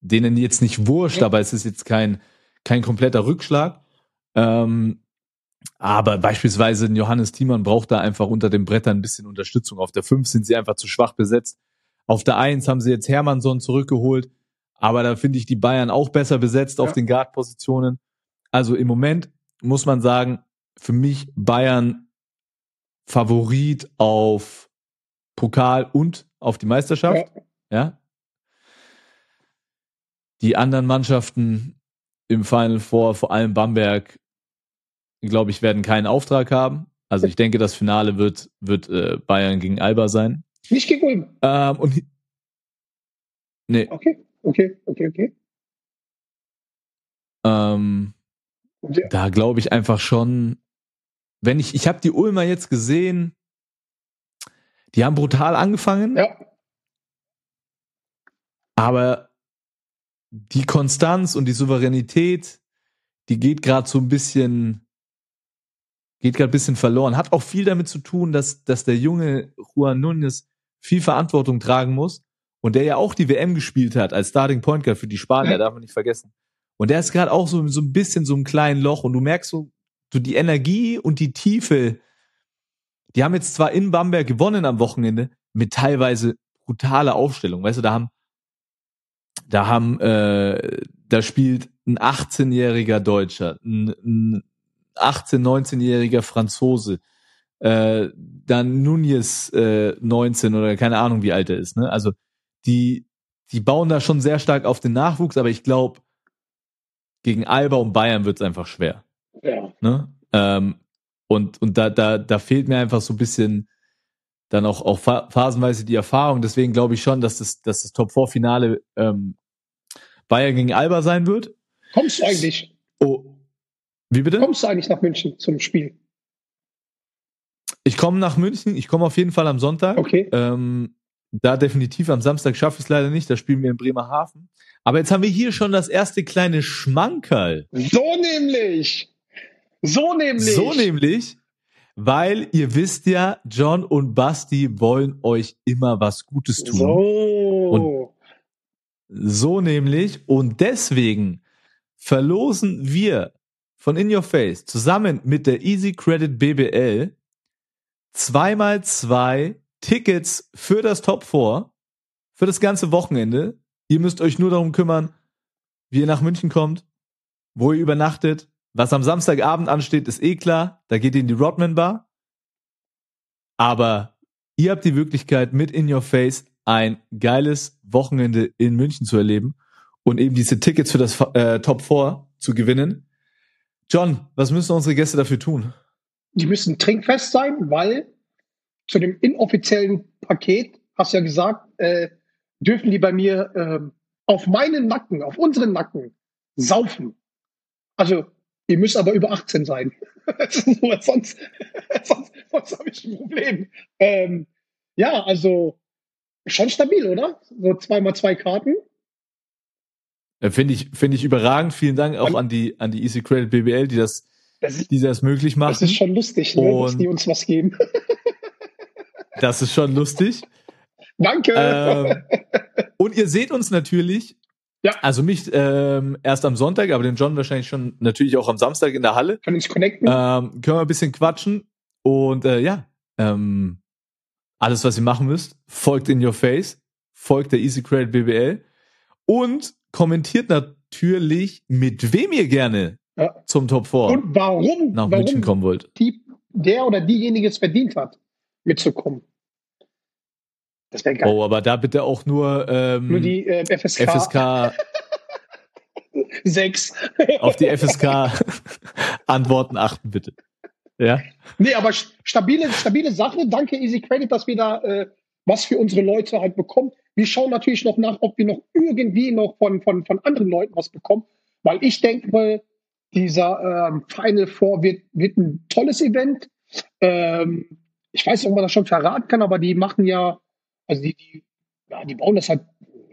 denen jetzt nicht wurscht, aber es ist jetzt kein, kein kompletter Rückschlag. Ähm, aber beispielsweise Johannes Thiemann braucht da einfach unter den Brettern ein bisschen Unterstützung. Auf der 5 sind sie einfach zu schwach besetzt. Auf der 1 haben sie jetzt Hermannsson zurückgeholt. Aber da finde ich die Bayern auch besser besetzt auf Ja. den Guard-Positionen. Also im Moment muss man sagen, für mich Bayern Favorit auf Pokal und auf die Meisterschaft. Ja. Die anderen Mannschaften im Final Four, vor allem Bamberg, glaube ich, werden keinen Auftrag haben. Also ich denke, das Finale wird, wird äh, Bayern gegen Alba sein. nicht gegen Ulm. Ähm, und nee, Okay, okay, okay, okay. ähm, ja, da glaube ich einfach schon, wenn ich, ich habe die Ulmer jetzt gesehen, die haben brutal angefangen, ja, aber die Konstanz und die Souveränität, die geht gerade so ein bisschen, geht gerade ein bisschen verloren. Hat auch viel damit zu tun, dass, dass der junge Juan Núñez viel Verantwortung tragen muss und der ja auch die WM gespielt hat als Starting Point Guard für die Spanier, darf man nicht vergessen. Und der ist gerade auch so, so ein bisschen so ein kleinen Loch und du merkst so, so die Energie und die Tiefe. Die haben jetzt zwar in Bamberg gewonnen am Wochenende mit teilweise brutaler Aufstellung. Weißt du, da haben da haben, äh, da spielt ein 18-jähriger Deutscher, ein, ein 18-, 19-jähriger Franzose, äh, dann Nunez äh, 19 oder keine Ahnung, wie alt er ist. Ne? Also die, die bauen da schon sehr stark auf den Nachwuchs, aber ich glaube, gegen Alba und Bayern wird es einfach schwer. ja. Ne? Ähm, und und da, da, da fehlt mir einfach so ein bisschen dann auch, auch pha- phasenweise die Erfahrung. Deswegen glaube ich schon, dass das, dass das Top-4-Finale ähm, Bayern gegen Alba sein wird. Kommst du eigentlich, Oh, wie bitte? kommst du eigentlich nach München zum Spiel? Ich komme nach München. Ich komme auf jeden Fall am Sonntag. Okay. Ähm, da definitiv am Samstag schaffe ich es leider nicht. Da spielen wir in Bremerhaven. Aber jetzt haben wir hier schon das erste kleine Schmankerl. So nämlich. So nämlich. So nämlich, weil ihr wisst ja, John und Basti wollen euch immer was Gutes tun. So. So nämlich. Und deswegen verlosen wir von In Your Face zusammen mit der Easy Credit BBL zweimal zwei Tickets für das Top 4 für das ganze Wochenende. Ihr müsst euch nur darum kümmern, wie ihr nach München kommt, wo ihr übernachtet. Was am Samstagabend ansteht, ist eh klar. Da geht ihr in die Rodman Bar. Aber ihr habt die Möglichkeit, mit In Your Face ein geiles Wochenende in München zu erleben und eben diese Tickets für das äh, Top 4 zu gewinnen. John, was müssen unsere Gäste dafür tun? Die müssen trinkfest sein, weil zu dem inoffiziellen Paket, hast du ja gesagt, äh, dürfen die bei mir ähm, auf meinen Nacken, auf unseren Nacken saufen. Also, ihr müsst aber über 18 sein. sonst sonst, sonst habe ich ein Problem. Ähm, ja, also schon stabil, oder? So zweimal zwei Karten. Äh, Finde ich, finde ich überragend. Vielen Dank auch an die, an die Easy Credit BBL, die das, Das ist, die das möglich machen. das ist schon lustig, ne, dass die uns was geben. Das ist schon lustig. Danke. ähm, und ihr seht uns natürlich, Ja. also mich ähm, erst am Sonntag, aber den John wahrscheinlich schon natürlich auch am Samstag in der Halle. Können uns connecten. Ähm, können wir ein bisschen quatschen. Und äh, ja, ähm, alles, was ihr machen müsst, folgt in your face, folgt der Easy Credit BBL und kommentiert natürlich, mit wem ihr gerne Ja. zum Top 4 Und warum, nach München warum kommen wollt. die, der oder diejenige es verdient hat, mitzukommen. Das wäre geil. Oh, aber da bitte auch nur, ähm, Nur die äh, FSK, FSK 6. auf die FSK Antworten achten, bitte. Ja. Nee, aber st- stabile, stabile Sache. Danke, Easy Credit, dass wir da äh, was für unsere Leute halt bekommen. Wir schauen natürlich noch nach, ob wir noch irgendwie noch von, von, von anderen Leuten was bekommen. Weil ich denke dieser ähm, Final Four wird, wird ein tolles Event. Ähm, ich weiß nicht, ob man das schon verraten kann, aber die machen ja, also die, die, ja, die bauen das halt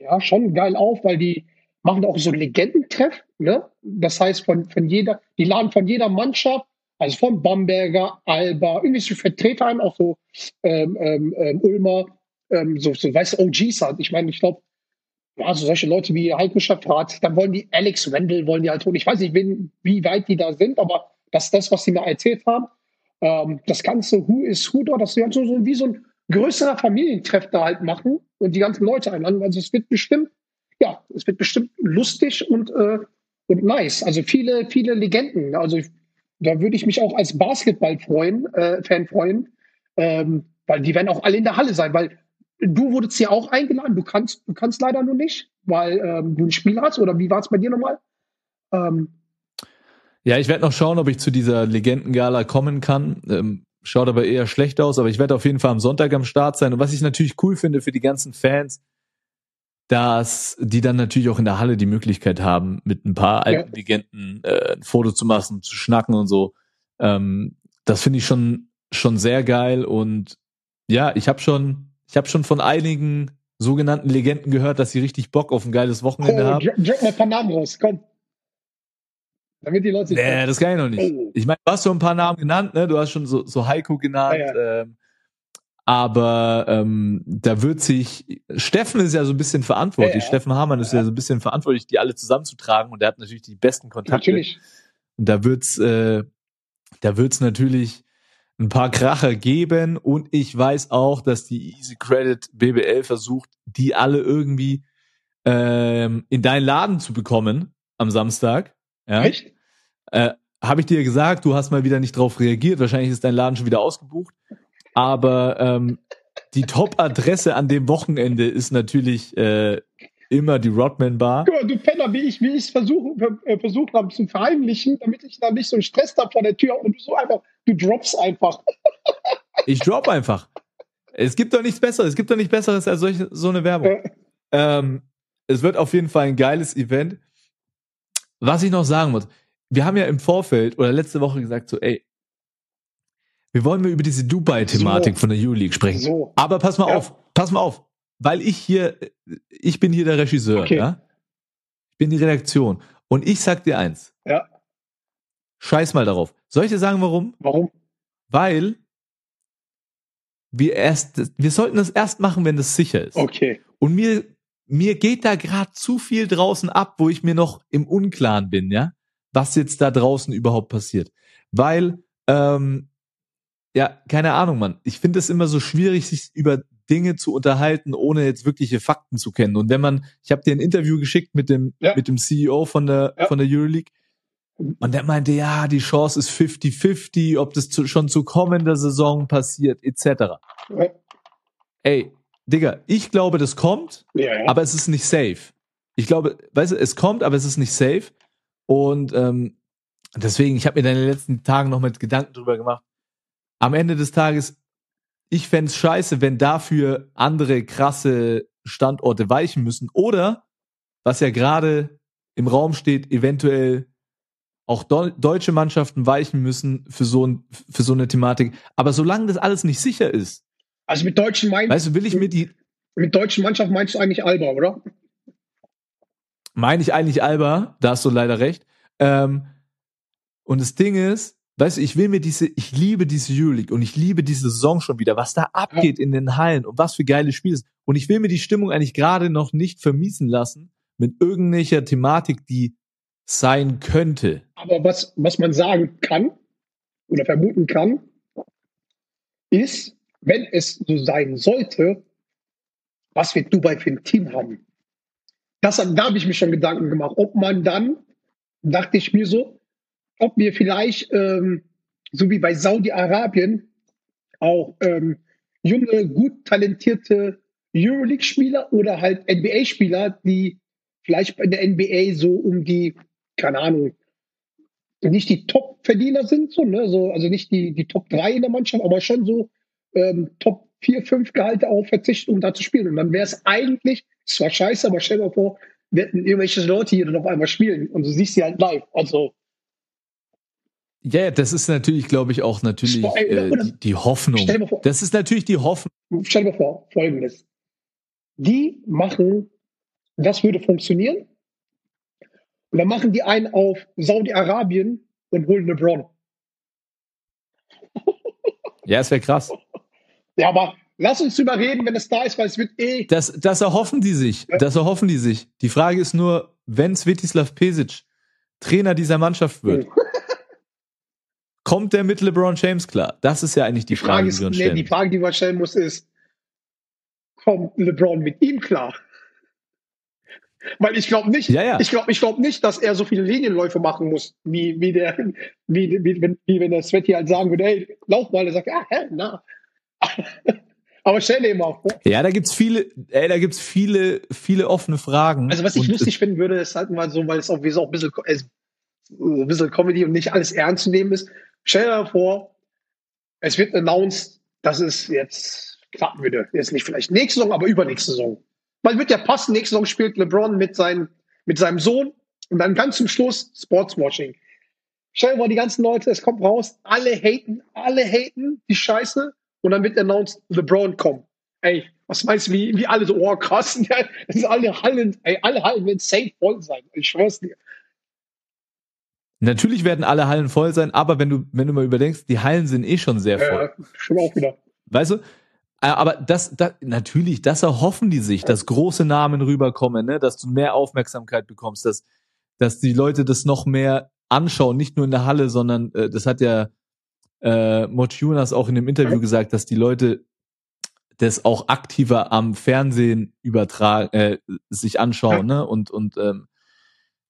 ja schon geil auf, weil die machen auch so Legendentreff. Ne? Das heißt, von, von jeder, die laden von jeder Mannschaft also von Bamberger, Alba, irgendwie so Vertreter ein, auch so ähm, ähm, ähm, Ulmer, ähm, so, so weißt OGs halt. Ich meine, ich glaube, ja, so solche Leute wie Heidenschaft hat, dann wollen die Alex Wendell, wollen die halt holen. Ich weiß nicht, wen, wie weit die da sind, aber das ist das, was sie mir erzählt haben. Ähm, das ganze Who is Who dort, das wird so, so wie so ein größerer Familientreff da halt machen und die ganzen Leute einladen. Also es wird bestimmt, ja, es wird bestimmt lustig und, äh, und nice. Also viele, viele Legenden. Also da würde ich mich auch als Basketball freuen, äh, Fan freuen, ähm, weil die werden auch alle in der Halle sein, weil du wurdest ja auch eingeladen, du kannst, du kannst leider nur nicht, weil ähm, du ein Spiel hast oder wie war es bei dir nochmal? Ähm, Ja, ich werde noch schauen, ob ich zu dieser Legendengala kommen kann. Ähm, schaut aber eher schlecht aus, aber ich werde auf jeden Fall am Sonntag am Start sein. Und was ich natürlich cool finde für die ganzen Fans, dass die dann natürlich auch in der Halle die Möglichkeit haben, mit ein paar alten Ja. Legenden äh, ein Foto zu machen, zu schnacken und so. Ähm, das finde ich schon schon sehr geil und ja, ich habe schon ich habe schon von einigen sogenannten Legenden gehört, dass sie richtig Bock auf ein geiles oh, Wochenende haben. drop, drop mal ein paar Namen raus, komm. Damit die Leute Nee, das kann ich noch nicht. Oh. Ich meine, du hast schon ein paar Namen genannt, ne? Du hast schon so, so Heiko genannt. Ja, Ähm, aber ähm, da wird sich, Steffen ist ja so ein bisschen verantwortlich. Ja, ja. Steffen Hamann ist ja. so ein bisschen verantwortlich, die alle zusammenzutragen und der hat natürlich die besten Kontakte. Natürlich. Und da wird's, äh, da wird's natürlich ein paar Kracher geben und ich weiß auch, dass die Easy Credit BBL versucht, die alle irgendwie ähm, in deinen Laden zu bekommen am Samstag. Ja? Echt? Äh, Habe ich dir gesagt, du hast mal wieder nicht drauf reagiert. Wahrscheinlich ist dein Laden schon wieder ausgebucht. Aber ähm, die Top-Adresse an dem Wochenende ist natürlich äh, immer die Rodman Bar. Guck mal, du Penner, wie ich, es versuch, äh, versucht habe zu verheimlichen, damit ich da nicht so einen Stress habe vor der Tür und du so einfach, du droppst einfach. Ich drop einfach. Es gibt doch nichts Besseres. Es gibt doch nichts Besseres als solche, so eine Werbung. Äh, Ähm, es wird auf jeden Fall ein geiles Event. Was ich noch sagen muss, wir haben ja im Vorfeld oder letzte Woche gesagt so, ey, wir wollen mal über diese Dubai-Thematik So. von der Euroleague sprechen. so. Aber pass mal Ja. auf, pass mal auf, weil ich hier, ich bin hier der Regisseur, Okay. ja? Ich bin die Redaktion. Und ich sag dir eins. Ja. Scheiß mal darauf. Soll ich dir sagen, warum? Warum? Weil wir erst, wir sollten das erst machen, wenn das sicher ist. Okay. Und mir, mir geht da gerade zu viel draußen ab, wo ich mir noch im Unklaren bin, ja, was jetzt da draußen überhaupt passiert. Weil, ähm, ja, keine Ahnung, Mann. Ich finde es immer so schwierig, sich über Dinge zu unterhalten, ohne jetzt wirkliche Fakten zu kennen. Und wenn man, ich habe dir ein Interview geschickt mit dem, Ja. mit dem CEO von der, Ja. von der Euroleague. Und der meinte, ja, die Chance ist 50-50, ob das zu, schon zu kommender Saison passiert, etc. Ja, Ey, Digga, ich glaube, das kommt, ja. aber es ist nicht safe. Ich glaube, weißt du, es kommt, aber es ist nicht safe. Und ähm, deswegen, ich habe mir in den letzten Tagen noch mit Gedanken drüber gemacht. Am Ende des Tages, ich fänd's scheiße, wenn dafür andere krasse Standorte weichen müssen. Oder, was ja gerade im Raum steht, eventuell auch deutsche Mannschaften weichen müssen für so, ein, für so eine Thematik. Aber solange das alles nicht sicher ist, Also mit deutschen, mein, weißt du, will ich mir die, mit deutschen Mannschaft meinst du eigentlich Alba, oder? meine ich eigentlich Alba, da hast du leider recht. Ähm, und das Ding ist, weißt du, ich will mir diese, ich liebe diese Euroleague und ich liebe diese Saison schon wieder, was da abgeht in den Hallen und was für geile Spiele ist. Und ich will mir die Stimmung eigentlich gerade noch nicht vermiesen lassen mit irgendwelcher Thematik, die sein könnte. Aber was, was man sagen kann oder vermuten kann, ist, wenn es so sein sollte, was wird Dubai für ein Team haben? Das, da habe ich mir schon Gedanken gemacht, ob man dann, dachte ich mir so, ob wir vielleicht, ähm, so wie bei Saudi-Arabien, auch ähm, junge, gut talentierte Euroleague-Spieler oder halt NBA-Spieler, die vielleicht in der NBA so um die, keine Ahnung, nicht die Top-Verdiener sind, so, ne? so, also nicht die, die Top 3 in der Mannschaft, aber schon so ähm, Top 4, 5 Gehalte auf verzichten, um da zu spielen. Und dann wäre es eigentlich, es war scheiße, aber stell dir mal vor, wir hätten irgendwelche Leute hier dann auf einmal spielen und du siehst sie halt live. Also, Ja, yeah, das ist natürlich, glaube ich, auch natürlich äh, die, die Hoffnung. Stell dir mal vor- Das ist natürlich die Hoffnung. stell dir mal vor, folgendes. Die machen, das würde funktionieren. Und dann machen die einen auf Saudi-Arabien und holen LeBron. Ja, es wäre krass. Ja, aber lass uns drüber reden, wenn es da ist, weil es wird eh. Das, das erhoffen die sich. Das erhoffen die sich. Die Frage ist nur, wenn Svetislav Pesic Trainer dieser Mannschaft wird, kommt der mit LeBron James klar? Das ist ja eigentlich die, Die Frage Frage, ist, die wir uns nee, stellen. die Frage, die man stellen muss, ist, kommt LeBron mit ihm klar? Weil ich glaube nicht, Ja, ja. ich glaube ich glaub nicht, dass er so viele Linienläufe machen muss, wie, wie der, wie, wie, wenn, wie wenn der Sveti halt sagen würde, hey, lauf mal, er sagt, ja, hä, na. Aber stell dir mal vor. ja, da gibt's viele, ey, da gibt's viele, viele offene Fragen. Also was ich Und lustig finden würde, ist halt mal so, weil es auch, wie es auch ein bisschen, es, ein bisschen Comedy und nicht alles ernst zu nehmen ist. Stell dir vor, es wird announced, dass es jetzt klappen würde. Jetzt nicht vielleicht nächste Saison, aber übernächste Saison. Weil wird ja passen, nächste Saison spielt LeBron mit, seinem mit seinem Sohn und dann ganz zum Schluss Sportswashing. Stell dir vor, die ganzen Leute, es kommt raus, alle haten, alle haten die Scheiße und dann wird announced, LeBron kommt. Ey, was meinst du, wie, wie alle so, oh krass, das ist alle Hallen, ey, alle Hallen werden safe voll sein. Ich schwör's dir. Natürlich werden alle Hallen voll sein, aber wenn du, wenn du mal überdenkst, die Hallen sind eh schon sehr voll. Äh, schon auch wieder. Weißt du? Äh, Aber das, das, natürlich, das erhoffen die sich, dass große Namen rüberkommen, ne? dass du mehr Aufmerksamkeit bekommst, dass, dass die Leute das noch mehr anschauen, nicht nur in der Halle, sondern äh, das hat ja äh, Mochunas auch in dem Interview gesagt, dass die Leute das auch aktiver am Fernsehen übertragen, äh, sich anschauen, ne? Und, und ähm,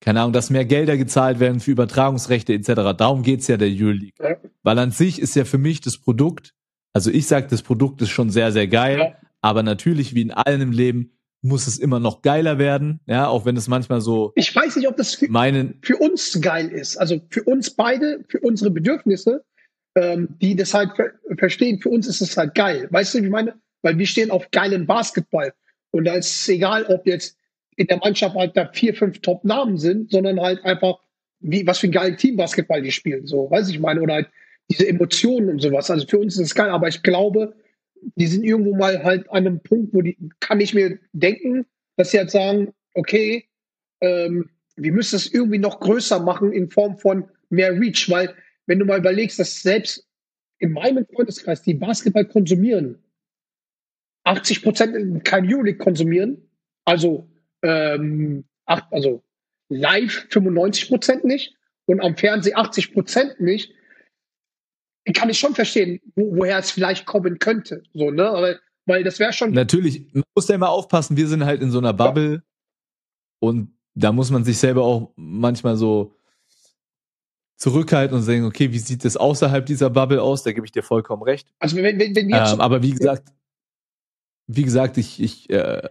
keine Ahnung, dass mehr Gelder gezahlt werden für Übertragungsrechte etc. Darum geht's ja der Euroleague. Ja. Weil an sich ist ja für mich das Produkt, also ich sag, das Produkt ist schon sehr, sehr geil, Ja. aber natürlich, wie in allem im Leben, muss es immer noch geiler werden, ja, auch wenn es manchmal so Ich weiß nicht, ob das für, meinen, für uns geil ist. Also für uns beide, für unsere Bedürfnisse, ähm, die das halt ver verstehen, für uns ist es halt geil. Weißt du, wie ich meine? Weil wir stehen auf geilen Basketball. Und da ist es egal, ob jetzt in der Mannschaft halt da vier, fünf Top-Namen sind, sondern halt einfach, wie, was für ein geilen Team-Basketball die spielen. So, weiß ich meine, oder halt diese Emotionen und sowas. Also für uns ist es geil, aber ich glaube, die sind irgendwo mal halt an einem Punkt, wo die, kann ich mir denken, dass sie halt sagen, okay, ähm, wir müssen es irgendwie noch größer machen in Form von mehr Reach, weil wenn du mal überlegst, dass selbst in meinem Freundeskreis, die Basketball konsumieren, 80 Prozent kein Euroleague konsumieren, also, ähm, acht, also live 95 Prozent nicht und am Fernsehen 80 Prozent nicht, kann ich schon verstehen, wo, woher es vielleicht kommen könnte. So, ne? Aber, weil das wäre schon. natürlich, man muss da immer aufpassen, wir sind halt in so einer Bubble und da muss man sich selber auch manchmal so zurückhalten und sagen, okay, wie sieht das außerhalb dieser Bubble aus? Da gebe ich dir vollkommen recht. Also wenn, wenn, wenn jetzt Ähm, aber wie gesagt, wie gesagt, ich, ich, äh,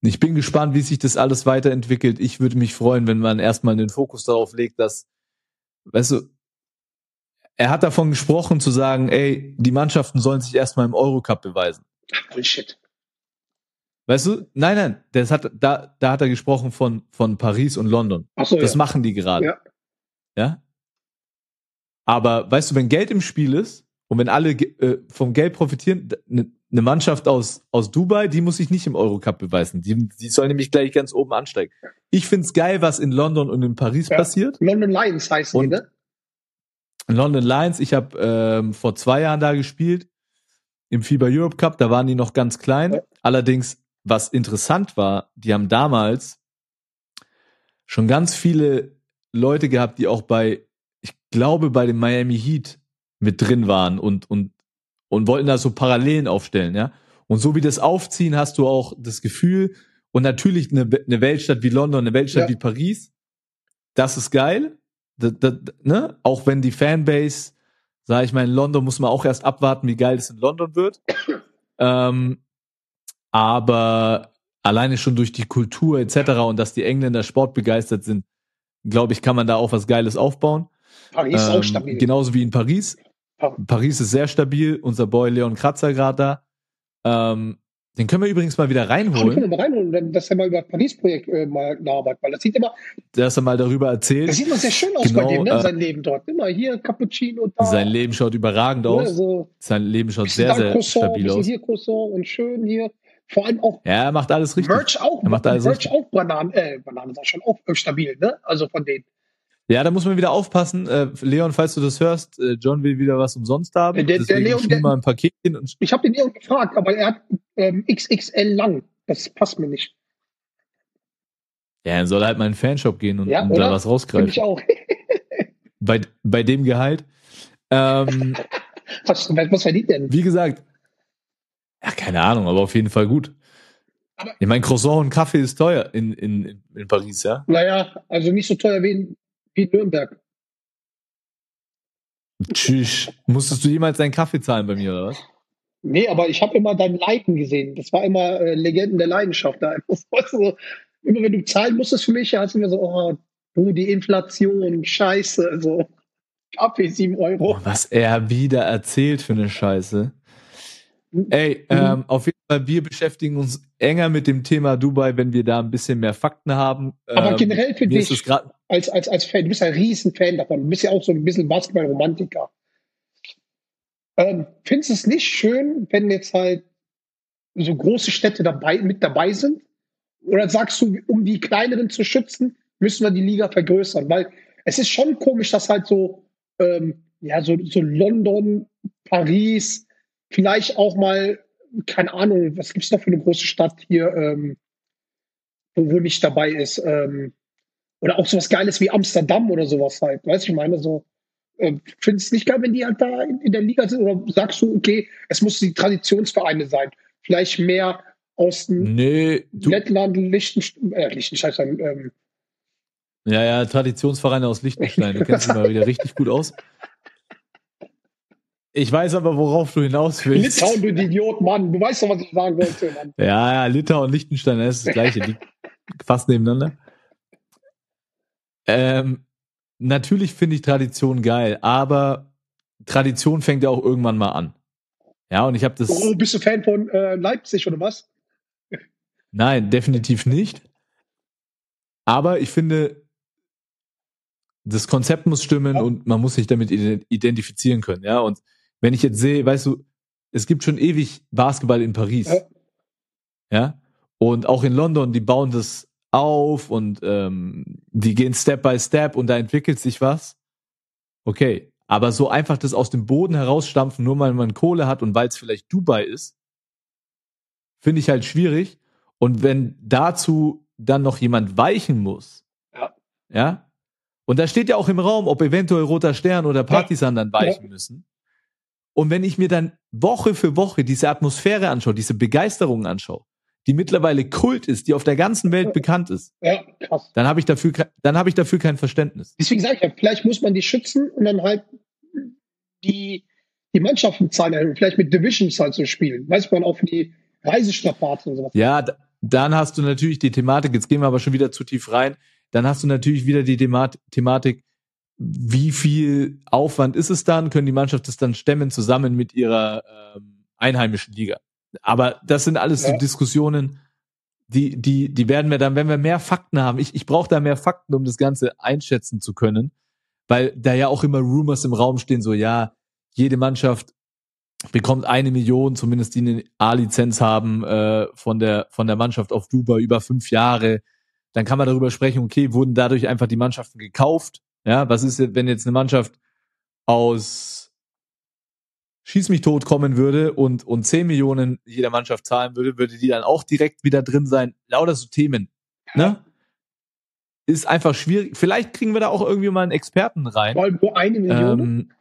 ich bin gespannt, wie sich das alles weiterentwickelt. Ich würde mich freuen, wenn man erstmal den Fokus darauf legt, dass, weißt du, er hat davon gesprochen zu sagen, ey, die Mannschaften sollen sich erstmal im Eurocup beweisen. Bullshit. Weißt du? Nein, nein, das hat, da, da hat er gesprochen von, von Paris und London. Achso, Das ja. machen die gerade. Ja. ja. Aber weißt du, wenn Geld im Spiel ist und wenn alle äh, vom Geld profitieren, eine ne Mannschaft aus, aus Dubai, die muss sich nicht im Eurocup beweisen. Die, die soll nämlich gleich ganz oben ansteigen. Ich find's geil, was in London und in Paris Ja. passiert. London Lions heißen Und- die, ne? London Lions, ich habe ähm, vor zwei Jahren da gespielt, im FIBA Europe Cup, da waren die noch ganz klein. Ja. Allerdings, was interessant war, die haben damals schon ganz viele Leute gehabt, die auch bei, ich glaube, bei dem Miami Heat mit drin waren und, und, und wollten da so Parallelen aufstellen, ja. Und so wie das aufziehen, hast du auch das Gefühl, und natürlich eine, eine Weltstadt wie London, eine Weltstadt Ja. wie Paris, das ist geil. Da, da, ne? Auch wenn die Fanbase, sag ich mal, in London muss man auch erst abwarten, wie geil es in London wird. ähm, aber alleine schon durch die Kultur etc. und dass die Engländer sportbegeistert sind, glaube ich, kann man da auch was Geiles aufbauen. Paris ist auch Ähm, stabil. Genauso wie in Paris. Ja. Paris ist sehr stabil. Unser Boy Leon Kratzer gerade da. Ähm, den können wir übrigens mal wieder Ach, wir können reinholen, mal reinholen, dass er mal über das Paris-Projekt äh, mal nacharbeitet, weil das sieht immer, dass er mal darüber erzählt. das sieht immer sehr schön aus Genau, bei dem, ne? äh, sein Leben dort. Immer hier Cappuccino da. Sein Leben schaut überragend ne, aus. so, Sein Leben schaut sehr, sehr Croissant, stabil aus. hier Croissant und schön hier. Vor allem auch Ja, er macht alles richtig. Merch auch, Er macht alles Merch richtig. auch Bananen, äh, Bananen sag ich schon auch äh, stabil, ne? Also von denen. Ja, da muss man wieder aufpassen. Äh, Leon, falls du das hörst, äh, John will wieder was umsonst haben. Der- der Deswegen Leon, der- mal ein Paketchen und Ich habe den Leon gefragt, aber er hat ähm, XXL lang. Das passt mir nicht. ja, dann soll er halt mal in den Fanshop gehen und, Ja, und da was rausgreifen. ich auch. Bei, bei dem Gehalt. Ähm, Was, was verdient denn? wie gesagt, ja, keine Ahnung, aber auf jeden Fall gut. Aber- Ich meine, Croissant und Kaffee ist teuer in, in, in Paris, ja? Naja, also nicht so teuer wie in, wie Nürnberg. Tschüss. Musstest du jemals deinen Kaffee zahlen bei mir, oder was? Nee, aber ich habe immer dein Leiden gesehen. Das war immer äh, Legenden der Leidenschaft. Da. So, immer wenn du zahlen musstest für mich, hast du mir so, oh, du, die Inflation, scheiße, so. Kaffee 7 Euro. Oh, was er wieder erzählt für eine Scheiße. Mhm. Ey, ähm, auf jeden Fall, wir beschäftigen uns enger mit dem Thema Dubai, wenn wir da ein bisschen mehr Fakten haben. Aber ähm, generell für mir ist dich, es gerade als, als, als Fan, du bist ein riesen Fan davon. Du bist ja auch so ein bisschen Basketball-Romantiker. Ähm, findest du es nicht schön, wenn jetzt halt so große Städte dabei, mit dabei sind? Oder sagst du, um die kleineren zu schützen, müssen wir die Liga vergrößern? Weil es ist schon komisch, dass halt so, ähm, ja, so, so London, Paris, vielleicht auch mal, keine Ahnung, was gibt's noch für eine große Stadt hier, ähm, wo, wo nicht dabei ist? Ähm, oder auch sowas Geiles wie Amsterdam oder sowas halt. Weißt du, ich meine, so, äh, findest du es nicht geil, wenn die halt da in, in der Liga sind? Oder sagst du, okay, es muss die Traditionsvereine sein? Vielleicht mehr aus dem Nee, Lettland, Liechtenstein, äh, Liechtenstein, ähm, ja, ja, Traditionsvereine aus Liechtenstein, du kennst dich mal wieder richtig gut aus. Ich weiß aber, worauf du hinaus willst. Litauen, du Idiot, Mann. Du weißt doch, was ich sagen wollte, Mann. Ja, ja, Litauen und Liechtenstein, das ist das Gleiche, liegt fast nebeneinander. Ähm, natürlich finde ich Tradition geil, aber Tradition fängt ja auch irgendwann mal an. Ja, und ich habe das. Oh, bist du Fan von äh, Leipzig oder was? Nein, definitiv nicht. Aber ich finde, das Konzept muss stimmen Ja. und man muss sich damit ide- identifizieren können, ja. Und wenn ich jetzt sehe, weißt du, es gibt schon ewig Basketball in Paris. Ja. Ja. Und auch in London, die bauen das auf und ähm, die gehen Step by Step und da entwickelt sich was. Okay. Aber so einfach das aus dem Boden herausstampfen, nur weil man Kohle hat und weil es vielleicht Dubai ist, finde ich halt schwierig. Und wenn dazu dann noch jemand weichen muss, Ja. ja, und da steht ja auch im Raum, ob eventuell Roter Stern oder Partisan dann weichen müssen. Und wenn ich mir dann Woche für Woche diese Atmosphäre anschaue, diese Begeisterung anschaue, die mittlerweile Kult ist, die auf der ganzen Welt bekannt ist, Ja, krass. dann habe ich dafür, dann habe ich dafür kein Verständnis. Deswegen sage ich ja, vielleicht muss man die schützen und dann halt die, die Mannschaftenzahlen erhöhen. Vielleicht mit Divisions halt so spielen. Weiß man auch für die Reisestrapazen und sowas. Ja, dann hast du natürlich die Thematik, jetzt gehen wir aber schon wieder zu tief rein, dann hast du natürlich wieder die Themat Thematik, wie viel Aufwand ist es dann? Können die Mannschaft das dann stemmen zusammen mit ihrer ähm, einheimischen Liga? Aber das sind alles so Ja. Diskussionen, die, die, die werden wir dann, wenn wir mehr Fakten haben. Ich, ich brauche da mehr Fakten, um das Ganze einschätzen zu können, weil da ja auch immer Rumors im Raum stehen, so ja, jede Mannschaft bekommt eine Million, zumindest die eine A-Lizenz haben, äh, von der von der Mannschaft auf Dubai über fünf Jahre. Dann kann man darüber sprechen, okay, wurden dadurch einfach die Mannschaften gekauft? Ja, was ist, wenn jetzt eine Mannschaft aus Schieß mich tot kommen würde und, und 10 Millionen jeder Mannschaft zahlen würde, würde die dann auch direkt wieder drin sein. Lauter so Themen. Ne? Ist einfach schwierig. Vielleicht kriegen wir da auch irgendwie mal einen Experten rein. Vor allem nur eine Million. Ähm,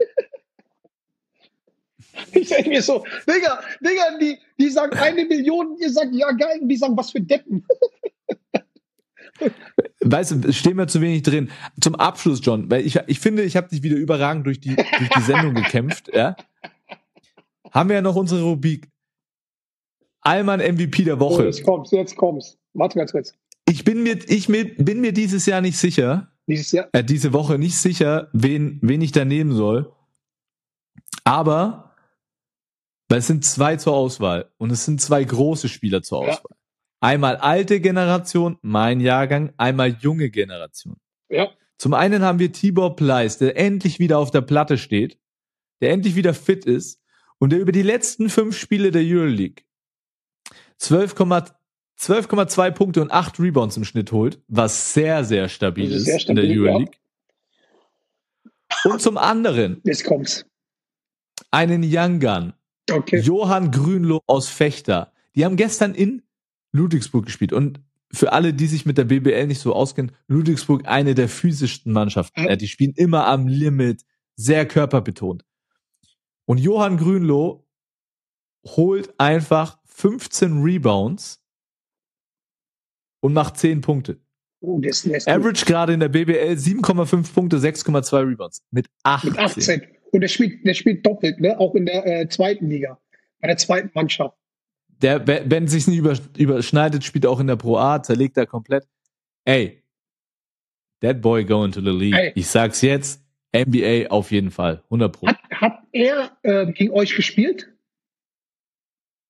Ich denke mir so, Digga, Digga, die, die sagen eine Million, ihr sagt ja geil, und die sagen, was für Deppen. weißt du, stehen wir zu wenig drin. Zum Abschluss, John, weil ich, ich finde, ich habe dich wieder überragend durch die, durch die Sendung gekämpft, ja. Haben wir ja noch unsere Rubrik Allmann MVP der Woche. jetzt kommt's, jetzt kommt's. Warte ganz kurz. Ich bin mir, ich mir, bin mir dieses Jahr nicht sicher, Dieses Jahr, äh, diese Woche nicht sicher, wen, wen ich da nehmen soll. Aber, weil es sind zwei zur Auswahl und es sind zwei große Spieler zur Ja. Auswahl. Einmal alte Generation, mein Jahrgang, einmal junge Generation. ja, Zum einen haben wir Tibor Pleiss, der endlich wieder auf der Platte steht, der endlich wieder fit ist und der über die letzten fünf Spiele der Euroleague 12,2 12,2 Punkte und 8 Rebounds im Schnitt holt, was sehr, sehr stabil ist sehr in der stabil, ja. Euroleague. Und zum anderen jetzt kommt's. einen Young Gun, Okay. Johann Grünloh aus Fechter. Die haben gestern in Ludwigsburg gespielt und für alle, die sich mit der BBL nicht so auskennen, Ludwigsburg eine der physischsten Mannschaften. Die spielen immer am Limit, sehr körperbetont. Und Johann Grünloh holt einfach 15 Rebounds und macht 10 Punkte. Oh, das gut. Average gerade in der BBL 7,5 Punkte, 6,2 Rebounds. Mit 18. mit 18. Und der spielt, der spielt doppelt, ne? Auch in der äh, zweiten Liga. Bei der zweiten Mannschaft. Der, wenn wenn sich's nicht über, überschneidet, spielt auch in der Pro A, zerlegt er komplett. Ey, that boy going to the league. Ey. Ich sag's jetzt, NBA auf jeden Fall, 100 Pro. Hat, hat er äh, gegen euch gespielt?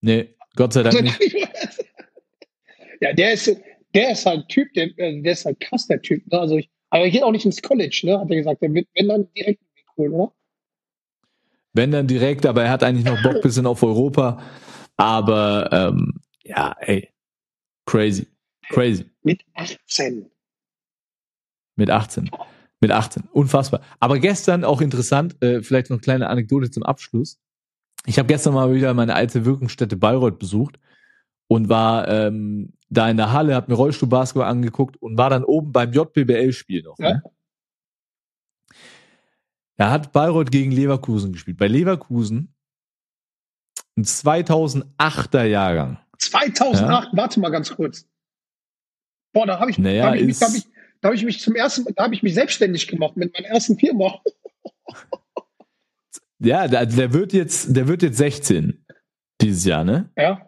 Nee, Gott sei Dank nicht. ja, der ist, der ist halt Typ, der, äh, der ist halt krass, der Typ. Ne? Also ich, aber er geht auch nicht ins College, ne? Hat er gesagt. Der wird, wenn dann direkt holen, oder? Wenn dann direkt, aber er hat eigentlich noch Bock bisschen auf Europa. Aber ähm, ja, ey, crazy, crazy. Mit 18. Mit 18. Mit 18. Unfassbar. Aber gestern auch interessant, äh, vielleicht noch eine kleine Anekdote zum Abschluss. Ich habe gestern mal wieder meine alte Wirkungsstätte Bayreuth besucht und war ähm, da in der Halle, hab mir Rollstuhlbasketball angeguckt und war dann oben beim JBBL-Spiel noch. Ja. Ne? Da hat Bayreuth gegen Leverkusen gespielt. Bei Leverkusen ein 2008er Jahrgang. 2008, warte mal ganz kurz. Boah, da habe ich, Naja, hab ich, hab ich, da hab ich mich zum ersten, da habe ich mich selbstständig gemacht mit meiner ersten Firma. Ja, der, der wird jetzt, der wird jetzt 16 dieses Jahr, ne? Ja,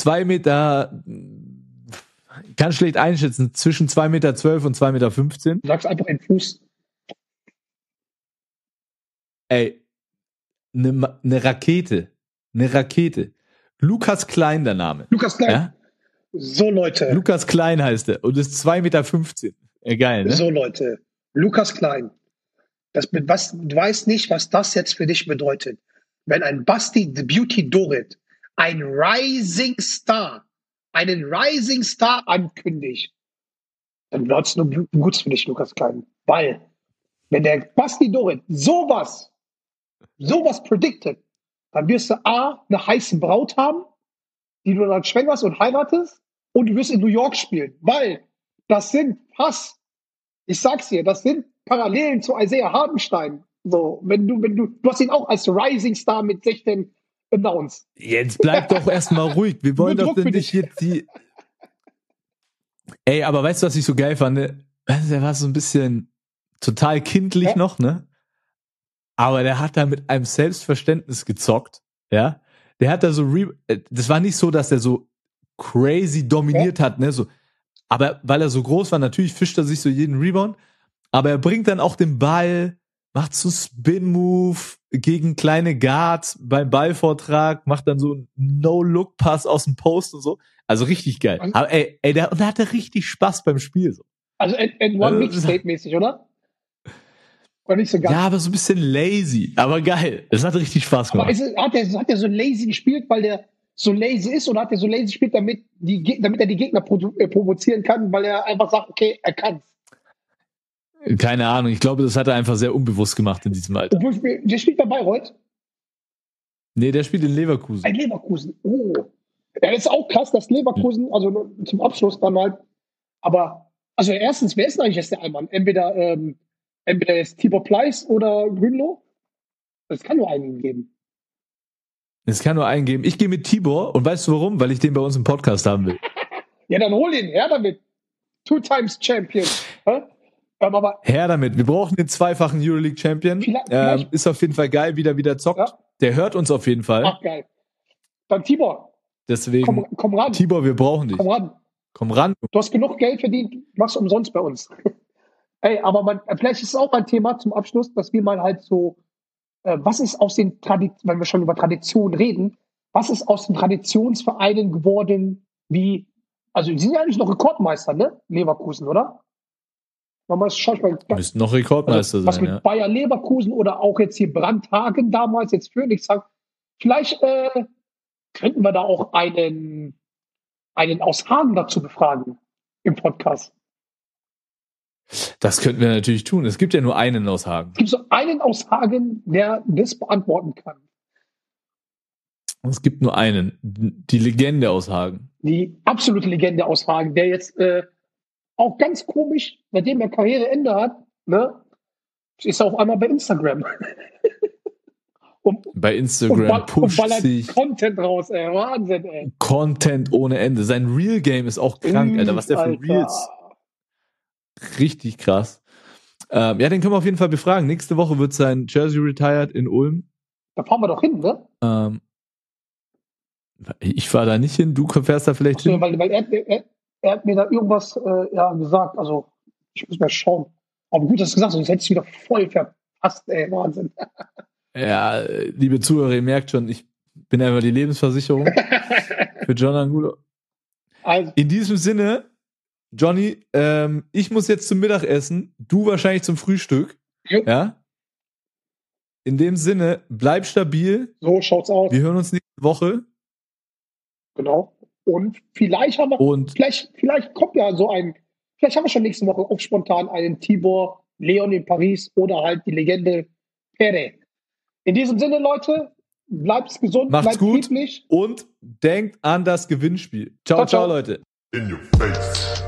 zwei Meter, kann schlecht einschätzen, zwischen zwei Meter zwölf und zwei Meter. fünfzehn. du sagst einfach den Fuß. Ey, eine eine Rakete. Eine Rakete. Lukas Klein der Name. Lukas Klein. Ja? So Leute, Lukas Klein heißt er und ist zwei Meter. fünfzehn. Ja, geil, ne? so Leute. Lukas Klein. Das, was, du weißt nicht, was das jetzt für dich bedeutet. Wenn ein Basti the Beauty Dorit, ein Rising Star, einen Rising Star ankündigt, dann wird's nur gut gut für dich, Lukas Klein. Weil, wenn der Basti Dorit sowas, sowas predicted, dann wirst du A, eine heiße Braut haben, die du dann schwängerst und heiratest, und du wirst in New York spielen. Weil, das sind Hass. Ich sag's dir, das sind Parallelen zu Isaiah Hardenstein. So, wenn du, wenn du, du hast ihn auch als Rising Star mit 16 announced. Jetzt bleib doch erstmal ruhig. Wir wollen doch nicht jetzt die. Ey, aber weißt du, was ich so geil fand? Der war so ein bisschen total kindlich Ja. noch, ne? Aber der hat da mit einem Selbstverständnis gezockt, ja? Der hat da so, re äh, das war nicht so, dass er so crazy dominiert hat, ne? So Aber weil er so groß war, natürlich fischt er sich so jeden Rebound. Aber er bringt dann auch den Ball, macht so Spin-Move gegen kleine Guards beim Ballvortrag, macht dann so einen No-Look-Pass aus dem Post und so. Also richtig geil. Und- Aber ey, ey der, und da hat er richtig Spaß beim Spiel. So. Also N- N1 Also, Mixtape-mäßig, oder? Oder nicht so ganz? Ja, aber so ein bisschen lazy. Aber geil. Es hat richtig Spaß Aber gemacht. ist, es- hat, er, hat er so lazy gespielt, weil der so lazy ist, oder hat er so lazy gespielt, damit, die, damit er die Gegner produ- äh, provozieren kann, weil er einfach sagt, okay, er kann's. Keine Ahnung. Ich glaube, das hat er einfach sehr unbewusst gemacht in diesem Alter. Obwohl, der spielt bei Bayreuth, Nee, der spielt in Leverkusen. ein Leverkusen. Oh. Ja, das ist auch krass, dass Leverkusen, also nur zum Abschluss dann halt, aber, also erstens, wer ist denn eigentlich jetzt der Allmann? Entweder, ähm, entweder ist Tibor Pleiss oder Grünloh? Es kann nur einen geben. Es kann nur einen geben. Ich gehe mit Tibor und weißt du warum? Weil ich den bei uns im Podcast haben will. Ja, dann hol ihn her damit. Two times Champion. Hä? Ähm, aber Her damit. Wir brauchen den zweifachen Euroleague Champion. Vielleicht- Ähm, vielleicht- ist auf jeden Fall geil, wie der wieder zockt. Ja. Der hört uns auf jeden Fall. ach geil. Dann Tibor, Deswegen, komm, komm ran. Tibor, wir brauchen dich. Komm ran. Komm ran. Du hast genug Geld verdient, machst umsonst bei uns. Ey, aber man, vielleicht ist es auch ein Thema zum Abschluss, dass wir mal halt so, äh, was ist aus den Traditionen, wenn wir schon über Tradition reden, was ist aus den Traditionsvereinen geworden, wie, also die sind ja eigentlich noch Rekordmeister, ne? Leverkusen, oder? Mal, schau ich mal, Müssten noch Rekordmeister also, was sein, mit ja. Bayer Leverkusen oder auch jetzt hier Brandhagen damals, jetzt Phoenix sagen, vielleicht äh, könnten wir da auch einen, einen aus Hagen dazu befragen im Podcast. Das könnten wir natürlich tun. Es gibt ja nur einen aus Hagen. Es gibt so einen aus Hagen, der das beantworten kann. Es gibt nur einen. Die Legende aus Hagen. Die absolute Legende aus Hagen, der jetzt äh, auch ganz komisch, seitdem er Karriereende hat, ne, ist er auf einmal bei Instagram. und, Bei und, Instagram und pusht ballert sich Content raus, ey. Wahnsinn, ey. Content ohne Ende. Sein Real Game ist auch krank, Alter. Was der für. Reels. Richtig krass. Ähm, ja, den können wir auf jeden Fall befragen. Nächste Woche wird sein Jersey retired in Ulm. Da fahren wir doch hin, ne? Ähm, ich fahre da nicht hin, du fährst da vielleicht Achso, hin. weil, weil er, er, er hat mir da irgendwas äh, ja, gesagt. Also, ich muss mal schauen. Aber gut, dass du gesagt hast, sonst hätte ich wieder voll verpasst, ey. Wahnsinn. Ja, liebe Zuhörer, ihr merkt schon, ich bin einfach die Lebensversicherung für John Angulo. Also, In diesem Sinne, Johnny, ähm, ich muss jetzt zum Mittagessen, du wahrscheinlich zum Frühstück. Jo. Ja? In dem Sinne, bleib stabil. so schaut's aus. Wir hören uns nächste Woche. Genau. Und vielleicht haben wir, Und vielleicht, vielleicht kommt ja so ein, vielleicht haben wir schon nächste Woche auf spontan einen Tibor Leon in Paris oder halt die Legende Pere. In diesem Sinne, Leute, bleibt gesund, Macht's bleibt gut. friedlich. Und denkt an das Gewinnspiel. Ciao, Ciao, ciao. ciao, Leute. In your face.